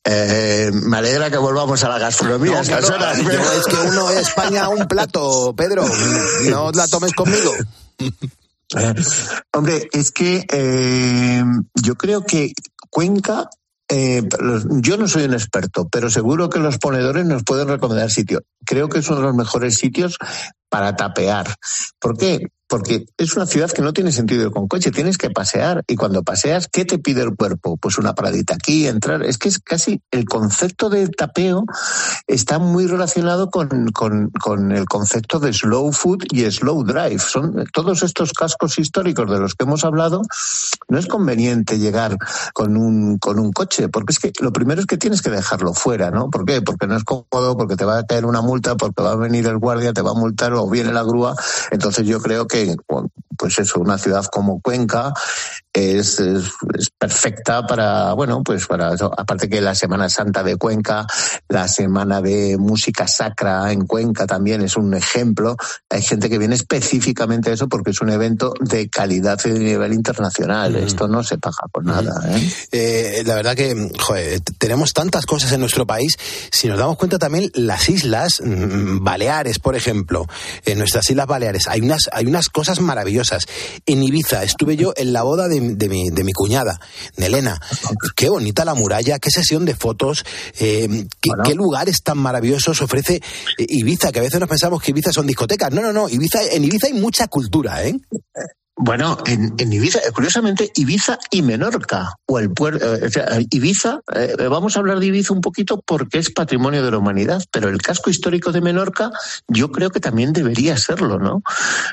eh, me alegra que volvamos a la gastronomía. es que uno es España un plato, Pedro. No la tomes conmigo. Eh, hombre, es que eh, yo creo que Cuenca eh, yo no soy un experto, pero seguro que los ponedores nos pueden recomendar sitios. Creo que es uno de los mejores sitios para tapear. ¿Por qué? Porque es una ciudad que no tiene sentido ir con coche, tienes que pasear y cuando paseas, ¿qué te pide el cuerpo? Pues una paradita aquí, entrar. Es que es casi el concepto de tapeo está muy relacionado con, con, con el concepto de slow food y slow drive. Son todos estos cascos históricos de los que hemos hablado, no es conveniente llegar con un, con un coche, porque es que lo primero es que tienes que dejarlo fuera, ¿no? ¿Por qué? Porque no es cómodo, porque te va a caer una multa, porque va a venir el guardia, te va a multar o viene la grúa. Entonces yo creo que, pues eso, una ciudad como Cuenca es, es, perfecta para, bueno, pues para eso. Aparte que la Semana Santa de Cuenca, la Semana de Música Sacra en Cuenca también es un ejemplo. Hay gente que viene específicamente a eso porque es un evento de calidad y de nivel internacional. Mm. Esto no se paga por nada. ¿eh? Eh, la verdad que, joder, tenemos tantas cosas en nuestro país. Si nos damos cuenta también, las islas mm, Baleares, por ejemplo, en nuestras islas Baleares, hay unas, hay unas cosas maravillosas. En Ibiza estuve yo en la boda de de, mi, de mi cuñada, de Elena. Qué bonita la muralla, qué sesión de fotos, eh, qué, lugares tan maravillosos ofrece eh, Ibiza, que a veces nos pensamos que Ibiza son discotecas. No, no, no, Ibiza, en Ibiza hay mucha cultura, ¿eh? Bueno, en, en, Ibiza, curiosamente, Ibiza y Menorca, o el puerto, eh, o sea, Ibiza, eh, vamos a hablar de Ibiza un poquito porque es patrimonio de la humanidad, pero el casco histórico de Menorca yo creo que también debería serlo, ¿no?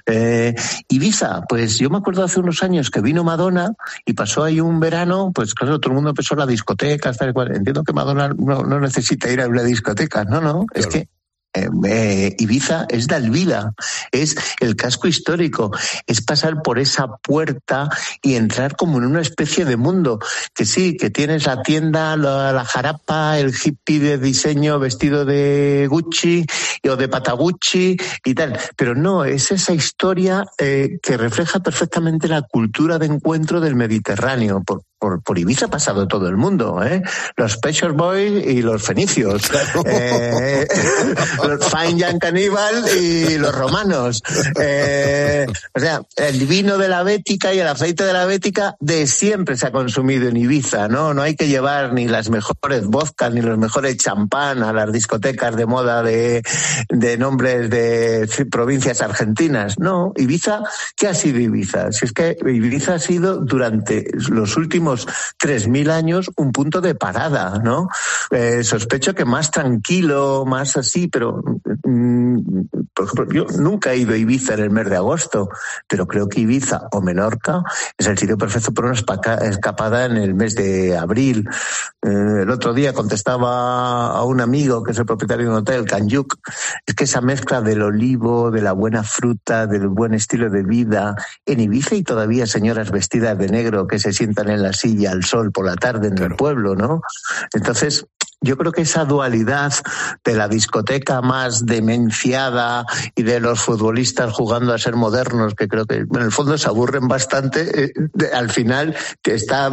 Eh, Ibiza, pues yo me acuerdo hace unos años que vino Madonna y pasó ahí un verano, pues claro, todo el mundo empezó a la discoteca, tal cual. Entiendo que Madonna no, no necesita ir a una discoteca, no, no, es que eh, eh, Ibiza es Dalvila, es el casco histórico, es pasar por esa puerta y entrar como en una especie de mundo. Que sí, que tienes la tienda, la, jarapa, el hippie de diseño vestido de Gucci o de Patagucci y tal. Pero no, es esa historia eh, que refleja perfectamente la cultura de encuentro del Mediterráneo. Por, por, por, Ibiza ha pasado todo el mundo, ¿eh? Los Peshore Boys y los fenicios, eh, los Fine Young Cannibal y los romanos. Eh, o sea, el vino de la Bética y el aceite de la Bética de siempre se ha consumido en Ibiza, ¿no? No hay que llevar ni las mejores vodkas ni los mejores champán a las discotecas de moda de, de nombres de provincias argentinas. No, Ibiza, ¿qué ha sido Ibiza? Si es que Ibiza ha sido durante los últimos tres 3.000 años un punto de parada, ¿no? Eh, sospecho que más tranquilo, más así, pero, mm, por ejemplo, yo nunca he ido a Ibiza en el mes de agosto, pero creo que Ibiza o Menorca es el sitio perfecto para una escapada en el mes de abril. Eh, el otro día contestaba a un amigo que es el propietario de un hotel, Kanyuk, es que esa mezcla del olivo, de la buena fruta, del buen estilo de vida, en Ibiza y todavía señoras vestidas de negro que se sientan en las silla al sol por la tarde en el pueblo, ¿no? Entonces, yo creo que esa dualidad de la discoteca más demenciada y de los futbolistas jugando a ser modernos, que creo que en el fondo se aburren bastante, eh, al final que está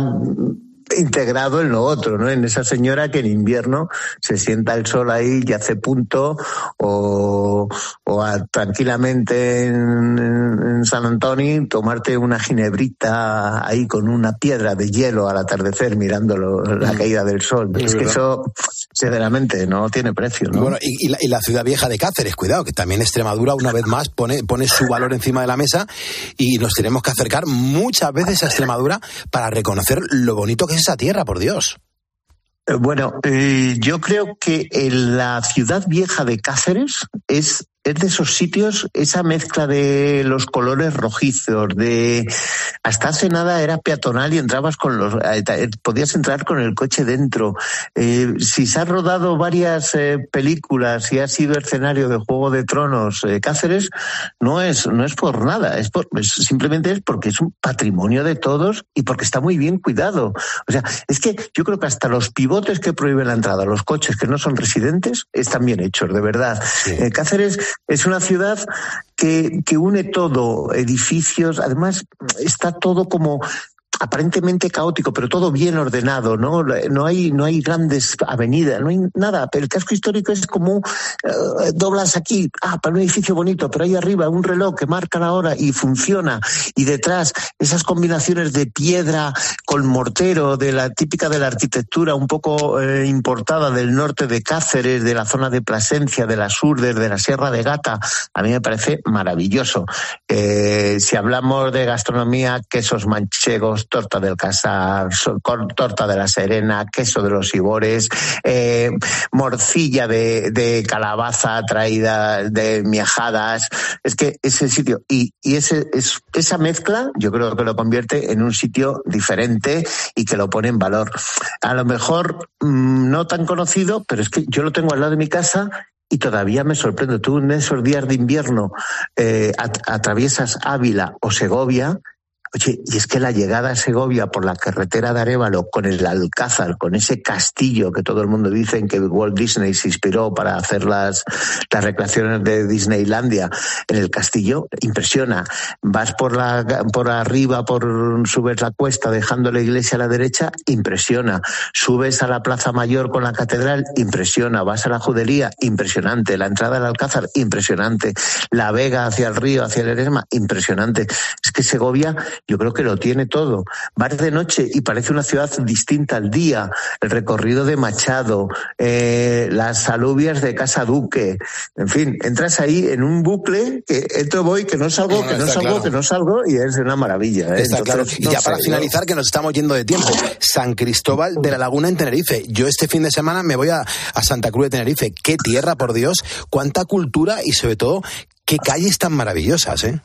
integrado en lo otro, ¿no? En esa señora que en invierno se sienta el sol ahí y hace punto o, o tranquilamente en, San Antonio tomarte una ginebrita ahí con una piedra de hielo al atardecer mirando la mm. caída del sol. Es, que eso, sinceramente, no tiene precio, ¿no? Bueno, y, la, y, la, ciudad vieja de Cáceres, cuidado, que también Extremadura una vez más pone, pone su valor encima de la mesa y nos tenemos que acercar muchas veces a Extremadura para reconocer lo bonito que esa tierra, por Dios? Eh, bueno, eh, yo creo que en la ciudad vieja de Cáceres es es de esos sitios, esa mezcla de los colores rojizos, de hasta hace nada era peatonal y entrabas con los, eh, eh, podías entrar con el coche dentro. Eh, si se han rodado varias películas y ha sido escenario de Juego de Tronos Cáceres, no es, no es por nada, es, por, simplemente es porque es un patrimonio de todos y porque está muy bien cuidado. O sea, es que yo creo que hasta los pivotes que prohíben la entrada, los coches que no son residentes, están bien hechos, de verdad. Cáceres es una ciudad que, que une todo, edificios, además está todo como aparentemente caótico, pero todo bien ordenado, ¿no? No hay, no hay grandes avenidas, no hay nada. Pero el casco histórico es como eh, doblas aquí, ah, para un edificio bonito, pero ahí arriba un reloj que marca la hora y funciona. Y detrás esas combinaciones de piedra con mortero, de la típica de la arquitectura un poco eh, importada del norte de Cáceres, de la zona de Plasencia, de la sur, desde la Sierra de Gata, a mí me parece maravilloso. Eh, si hablamos de gastronomía, quesos manchegos, torta del Casar, torta de la Serena, queso de los Ibores, eh, morcilla de, calabaza traída de miajadas. Es que ese sitio y, esa mezcla yo creo que lo convierte en un sitio diferente y que lo pone en valor. A lo mejor mm, no tan conocido, pero es que yo lo tengo al lado de mi casa y todavía me sorprendo. Tú en esos días de invierno eh, atraviesas Ávila o Segovia Oye, y es que la llegada a Segovia por la carretera de Arevalo con el Alcázar, con ese castillo que todo el mundo dice en que Walt Disney se inspiró para hacer las, las recreaciones de Disneylandia, en el castillo impresiona. Vas por la por arriba, por subes la cuesta dejando la iglesia a la derecha, impresiona. Subes a la Plaza Mayor con la catedral, impresiona. Vas a la judería, impresionante. La entrada al Alcázar, impresionante. La Vega hacia el río, hacia el Eresma, impresionante. Es que Segovia yo creo que lo tiene todo. Vas de noche y parece una ciudad distinta al día. El recorrido de Machado, eh, las alubias de Casa Duque, en fin, entras ahí en un bucle que entro voy, que no salgo, que no salgo, que no salgo y es una maravilla. ¿eh? Está claro. Y ya para finalizar, que nos estamos yendo de tiempo, San Cristóbal de la Laguna en Tenerife. Yo este fin de semana me voy a, a Santa Cruz de Tenerife. Qué tierra, por Dios, cuánta cultura y sobre todo qué calles tan maravillosas, ¿eh?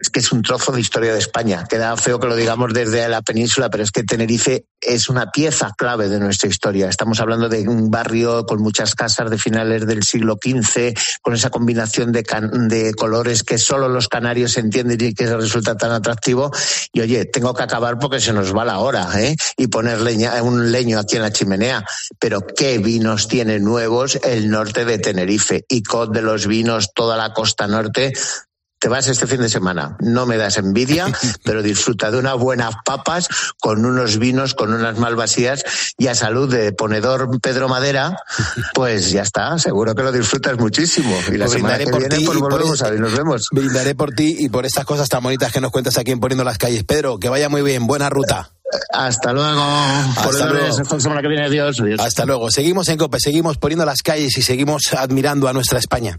Es que es un trozo de historia de España. Queda feo que lo digamos desde la península, pero es que Tenerife es una pieza clave de nuestra historia. Estamos hablando de un barrio con muchas casas de finales del siglo XV, con esa combinación de, de colores que solo los canarios entienden y que resulta tan atractivo. Y oye, tengo que acabar porque se nos va la hora, ¿eh? Y poner leña, un leño aquí en la chimenea. Pero qué vinos tiene nuevos el norte de Tenerife. Y con de los vinos, toda la costa norte, te vas este fin de semana. No me das envidia, pero disfruta de unas buenas papas con unos vinos, con unas malvasías y a salud de ponedor Pedro Madera, pues ya está, seguro que lo disfrutas muchísimo. Y la pues semana que viene pues volvemos a ver, nos vemos. Brindaré por ti y por estas cosas tan bonitas que nos cuentas aquí en Poniendo las Calles. Pedro, que vaya muy bien, buena ruta. Hasta luego. Hasta luego. Hasta semana que viene. Adiós. Hasta luego. Seguimos en COPE, seguimos poniendo las calles y seguimos admirando a nuestra España.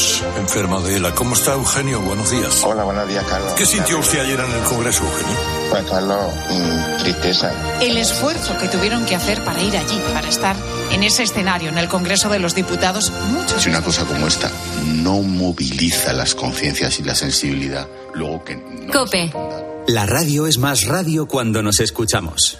enferma de ELA. ¿Cómo está Eugenio? Buenos días. Hola, buenos días, Carlos. ¿Qué sintió usted ayer en el Congreso, Eugenio? Pues, Carlos, mm, tristeza. El esfuerzo que tuvieron que hacer para ir allí, para estar en ese escenario, en el Congreso de los Diputados, muchos. Si una cosa como esta no moviliza las conciencias y la sensibilidad, luego que. Cope. La radio es más radio cuando nos escuchamos.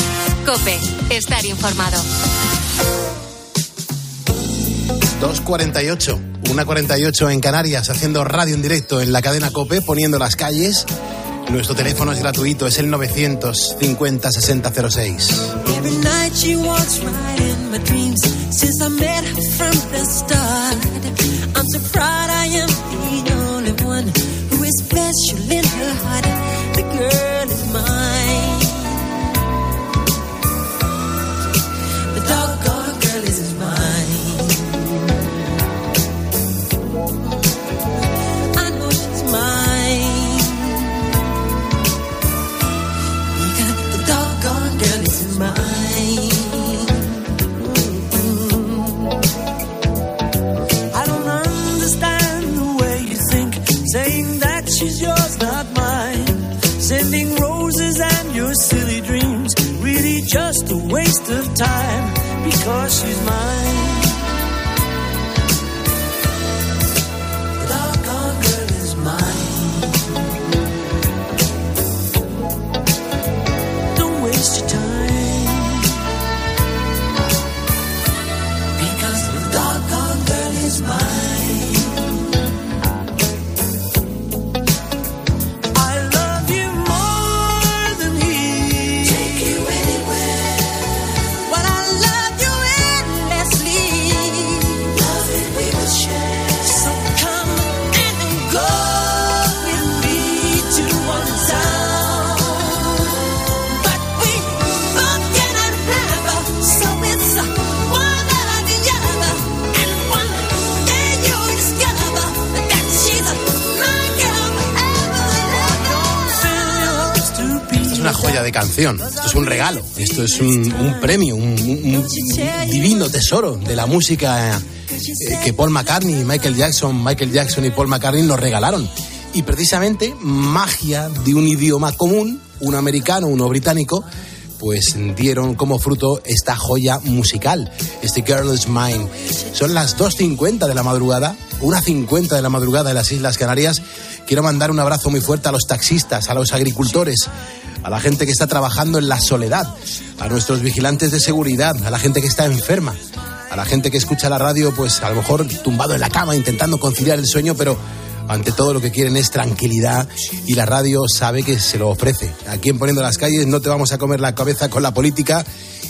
Cope, estar informado. 2.48, 1.48 en Canarias, haciendo radio en directo en la cadena Cope, poniendo las calles. Nuestro teléfono es gratuito, es el 950 6006. Every night she walks right in my dreams since I met her from the start. I'm so proud I am the only one who is special in her heart. The girl waste of time because she's mine. De canción, esto es un regalo, esto es un, un premio, un, un- un divino tesoro de la música eh, que Paul McCartney, Michael Jackson, Michael Jackson y Paul McCartney nos regalaron. Y precisamente magia de un idioma común, uno americano, uno británico, pues dieron como fruto esta joya musical, este Girl is Mine. Son las 2.50 de la madrugada, 1.50 de la madrugada en las Islas Canarias. Quiero mandar un abrazo muy fuerte a los taxistas, a los agricultores, a la gente que está trabajando en la soledad, a nuestros vigilantes de seguridad, a la gente que está enferma, a la gente que escucha la radio, pues a lo mejor tumbado en la cama intentando conciliar el sueño, pero ante todo lo que quieren es tranquilidad y la radio sabe que se lo ofrece. Aquí en Poniendo las Calles no te vamos a comer la cabeza con la política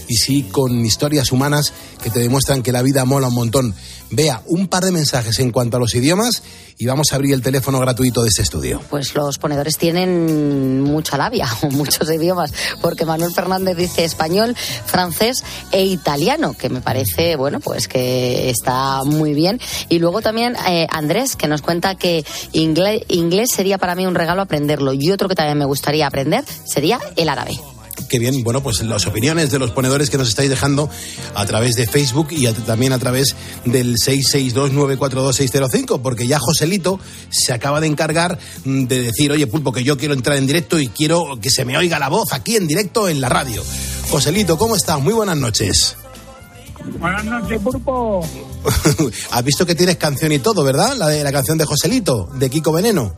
y sí con historias humanas que te demuestran que la vida mola un montón. Vea un par de mensajes en cuanto a los idiomas y vamos a abrir el teléfono gratuito de este estudio. Pues los ponedores tienen mucha labia, o muchos idiomas, porque Manuel Fernández dice español, francés e italiano, que me parece, bueno, pues que está muy bien. Y luego también eh, Andrés, que nos cuenta que inglés, inglés sería para mí un regalo aprenderlo. Y otro que también me gustaría aprender sería el árabe. Qué bien, bueno, pues las opiniones de los ponedores que nos estáis dejando a través de Facebook y a- también a través del 662-942-605, porque ya Joselito se acaba de encargar de decir, oye, Pulpo, que yo quiero entrar en directo y quiero que se me oiga la voz aquí en directo en la radio. Joselito, ¿cómo estás? Muy buenas noches. Buenas noches, Pulpo. Has visto que tienes canción y todo, ¿verdad? La de la canción de Joselito, de Kiko Veneno.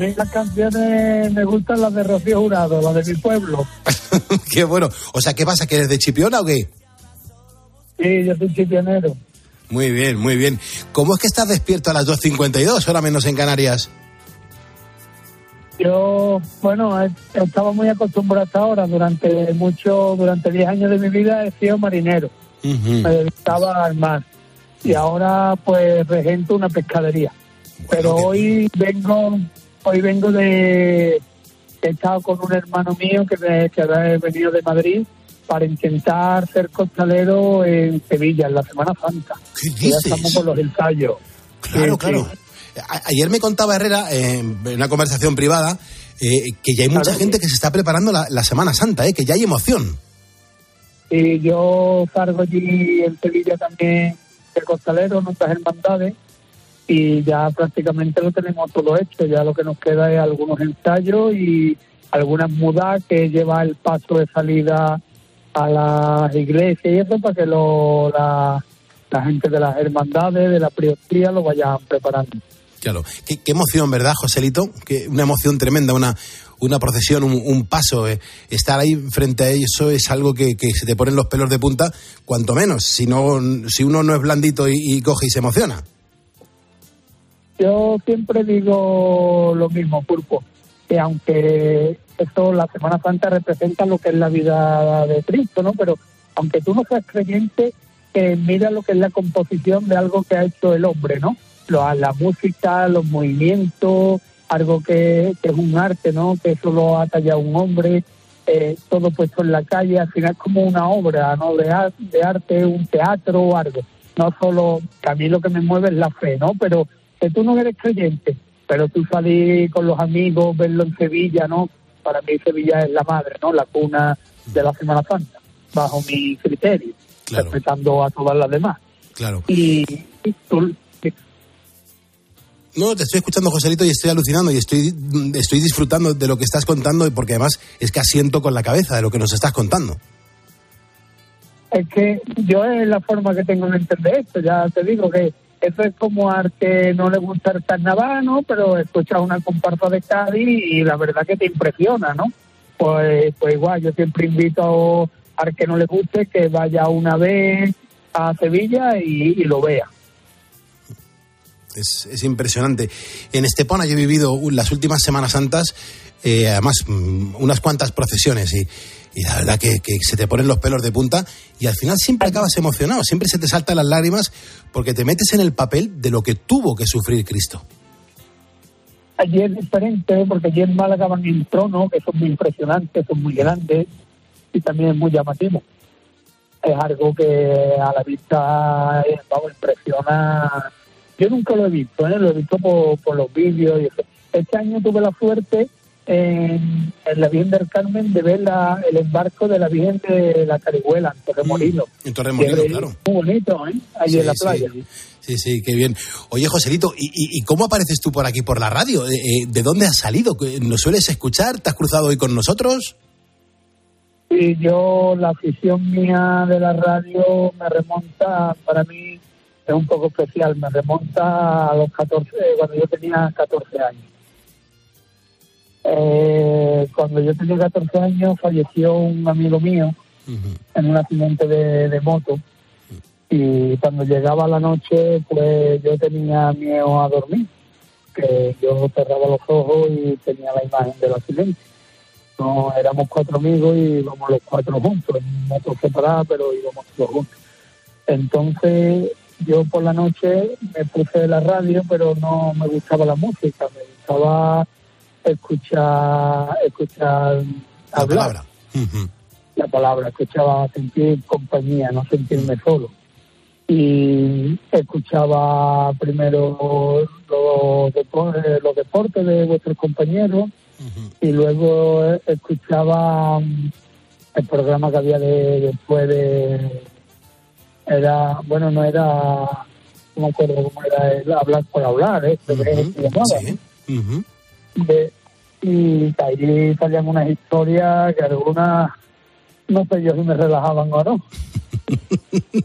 Mí las canciones me gustan las de Rocío Jurado, las de mi pueblo. Qué bueno. O sea, ¿qué pasa? ¿Que eres de Chipiona o qué? Sí, yo soy chipionero. Muy bien, muy bien. ¿Cómo es que estás despierto a las 2.52, hora menos en Canarias? Yo, bueno, he- estaba muy acostumbrado hasta ahora. Durante mucho, durante 10 años de mi vida he sido marinero. Me dedicaba al mar. Y ahora, pues, regento una pescadería. Pero hoy vengo, hoy vengo de, he estado con un hermano mío que, me- que ha venido de Madrid para intentar ser costalero en Sevilla, en la Semana Santa. ¿Qué Ya estamos con los ensayos. Claro, Sí, claro. A- Ayer me contaba Herrera, eh, en una conversación privada, eh, que ya hay mucha Claro. gente que se está preparando la, la Semana Santa, eh, que ya hay emoción. Y yo cargo allí en Sevilla también de costalero, nuestras hermandades, y ya prácticamente lo tenemos todo hecho. Ya lo que nos queda es algunos ensayos y algunas mudas que lleva el paso de salida a las iglesias y eso para que lo, la, gente de las hermandades, de la priostría, lo vayan preparando. Claro. Qué, qué emoción, ¿verdad, Joselito? Que una emoción tremenda, una, una procesión, un, un paso. eh. Estar ahí frente a eso es algo que, que se te ponen los pelos de punta, cuanto menos. Si, no, si uno no es blandito y coge y se emociona. Yo siempre digo lo mismo, Pulpo, que aunque esto, la Semana Santa representa lo que es la vida de Cristo, ¿no? Pero aunque tú no seas creyente, eh, mira lo que es la composición de algo que ha hecho el hombre, ¿no? Lo- la música, los movimientos, algo que, que es un arte, ¿no? Que eso lo ha tallado un hombre, eh, todo puesto en la calle, al final como una obra, ¿no? De, de arte, un teatro o algo. No solo, que a mí lo que me mueve es la fe, ¿no? Pero que tú no eres creyente, pero tú salir con los amigos, verlo en Sevilla, ¿no? Para mí Sevilla es la madre, ¿no? La cuna de la Semana Santa, bajo mi criterio, respetando a todas las demás. Claro. Y, y tú- No, te estoy escuchando, Joselito, y estoy alucinando y estoy, estoy disfrutando de lo que estás contando, porque además es que asiento con la cabeza de lo que nos estás contando. Es que yo es la forma que tengo de entender esto. Ya te digo que eso es como al que no le gusta el carnaval, ¿no? Pero escuchas una comparsa de Cádiz y la verdad que te impresiona, ¿no? Pues, pues igual, yo siempre invito al que no le guste que vaya una vez a Sevilla y, lo vea. Es, es impresionante. En Estepona yo he vivido las últimas Semanas Santas, eh, además, mm, unas cuantas procesiones y, y la verdad que, que se te ponen los pelos de punta y al final siempre acabas emocionado, siempre se te saltan las lágrimas porque te metes en el papel de lo que tuvo que sufrir Cristo. Allí es diferente porque allí en Málaga van en trono, que son muy impresionantes, son muy grandes y también es muy llamativo. Es algo que a la vista eh, vamos, impresiona. Yo nunca lo he visto, ¿eh? lo he visto por, por los vídeos. Y eso. Este año tuve la suerte en, en la Virgen del Carmen de ver la, el embarco de la Virgen de la Carihuela, en Torremolinos. En Torremolinos, Que es claro. Muy bonito, ¿eh? Ahí Sí, en la sí. playa. Sí, sí, qué bien. Oye, Joselito, ¿y, y, cómo apareces tú por aquí, por la radio? Eh, eh, ¿De dónde has salido? ¿Nos sueles escuchar? ¿Te has cruzado hoy con nosotros? Y yo, la afición mía de la radio me remonta, para mí es un poco especial, me remonta a los 14, cuando yo tenía 14 años. Eh, cuando yo tenía 14 años falleció un amigo mío en un accidente de, de moto y cuando llegaba la noche pues yo tenía miedo a dormir, que yo cerraba los ojos y tenía la imagen del accidente. No, éramos cuatro amigos y íbamos los cuatro juntos, en moto separada, pero íbamos todos juntos. Entonces, yo por la noche me puse la radio, pero no me gustaba la música, me gustaba escuchar, escuchar hablar. la palabra, escuchaba sentir compañía, no sentirme solo. Y escuchaba primero los, depo- los deportes de vuestros compañeros y luego escuchaba mm, el programa que había de, después de... Era, bueno, no era, no me acuerdo cómo era, el hablar por hablar, ¿eh? Que llamaba, ¿no? De- y ahí salían unas historias que algunas no sé yo si me relajaban o no.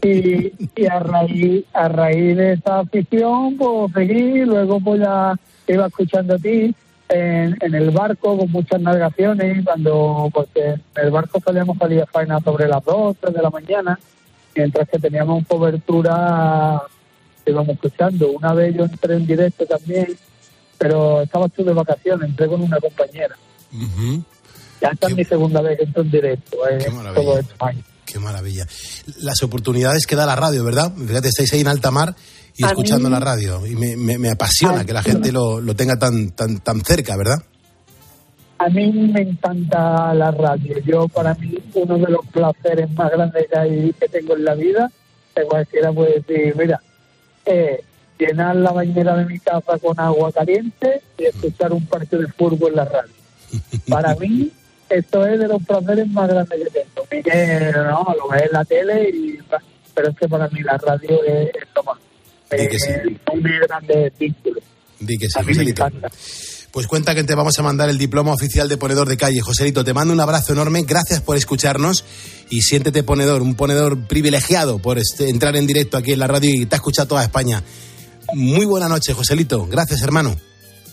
Y, y a raíz a raíz de esa afición pues seguí luego pues ya iba escuchando a ti en, en el barco con muchas navegaciones cuando porque en el barco solíamos salir a faena sobre las 2, 3 de la mañana mientras que teníamos cobertura íbamos escuchando. Una vez yo entré en directo también pero estaba tú de vacaciones, entré con una compañera. Ya esta es mi segunda vez que entro en directo, eh, todo estos años. Qué maravilla. Las oportunidades que da la radio, ¿verdad? Fíjate, estáis ahí en alta mar y A escuchando mí- la radio. Y me, me- me apasiona que la gente lo, lo tenga tan, tan, tan cerca, ¿verdad? A mí me encanta la radio. Yo, para mí, uno de los placeres más grandes que, hay, que tengo en la vida, que cualquiera puede decir, mira, eh, llenar la bañera de mi casa con agua caliente y escuchar un partido de fútbol en la radio. Para mí, esto es de los placeres más grandes que tengo. Miguel, no, lo ves en la tele, y, pero es que para mí la radio es, es lo más. Eh, son mis grandes vínculos. Di que sí, Joselito. Pues cuenta que te vamos a mandar el diploma oficial de ponedor de calle. Joselito, te mando un abrazo enorme. Gracias por escucharnos y siéntete ponedor, un ponedor privilegiado por este- entrar en directo aquí en la radio y te ha escuchado toda España. Muy buena noche, Joselito. Gracias, hermano.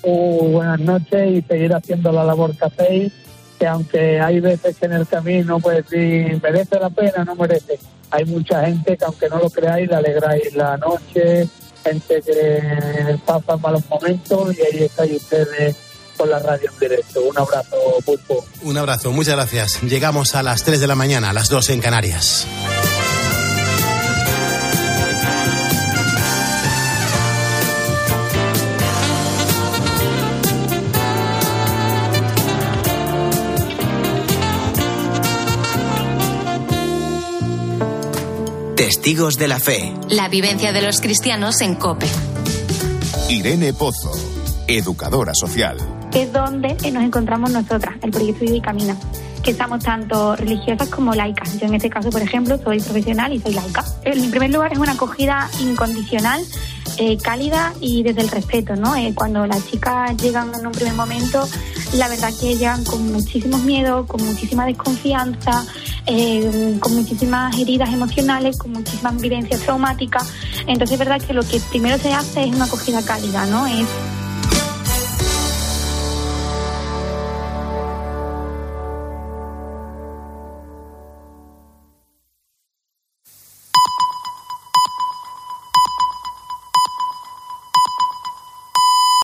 Uh, buenas noches y seguir haciendo la labor que hacéis, que aunque hay veces que en el camino, pues si merece la pena, no merece. Hay mucha gente que aunque no lo creáis, le alegráis la noche, gente que pasa malos momentos y ahí estáis ustedes con la radio en directo. Un abrazo, Pulpo. Un abrazo, muchas gracias. Llegamos a las 3 de la mañana, a las 2 en Canarias. Testigos de la Fe. La vivencia de los cristianos en COPE. Irene Pozo, educadora social. es donde nos encontramos nosotras, el proyecto Vive y Camina, que estamos tanto religiosas como laicas. Yo en este caso, por ejemplo, soy profesional y soy laica. En primer lugar, es una acogida incondicional eh, cálida y desde el respeto, ¿no? Eh, cuando las chicas llegan en un primer momento, la verdad que llegan con muchísimos miedos, con muchísima desconfianza, eh, con muchísimas heridas emocionales, con muchísimas vivencias traumáticas. Entonces es verdad que lo que primero se hace es una acogida cálida, ¿no? Es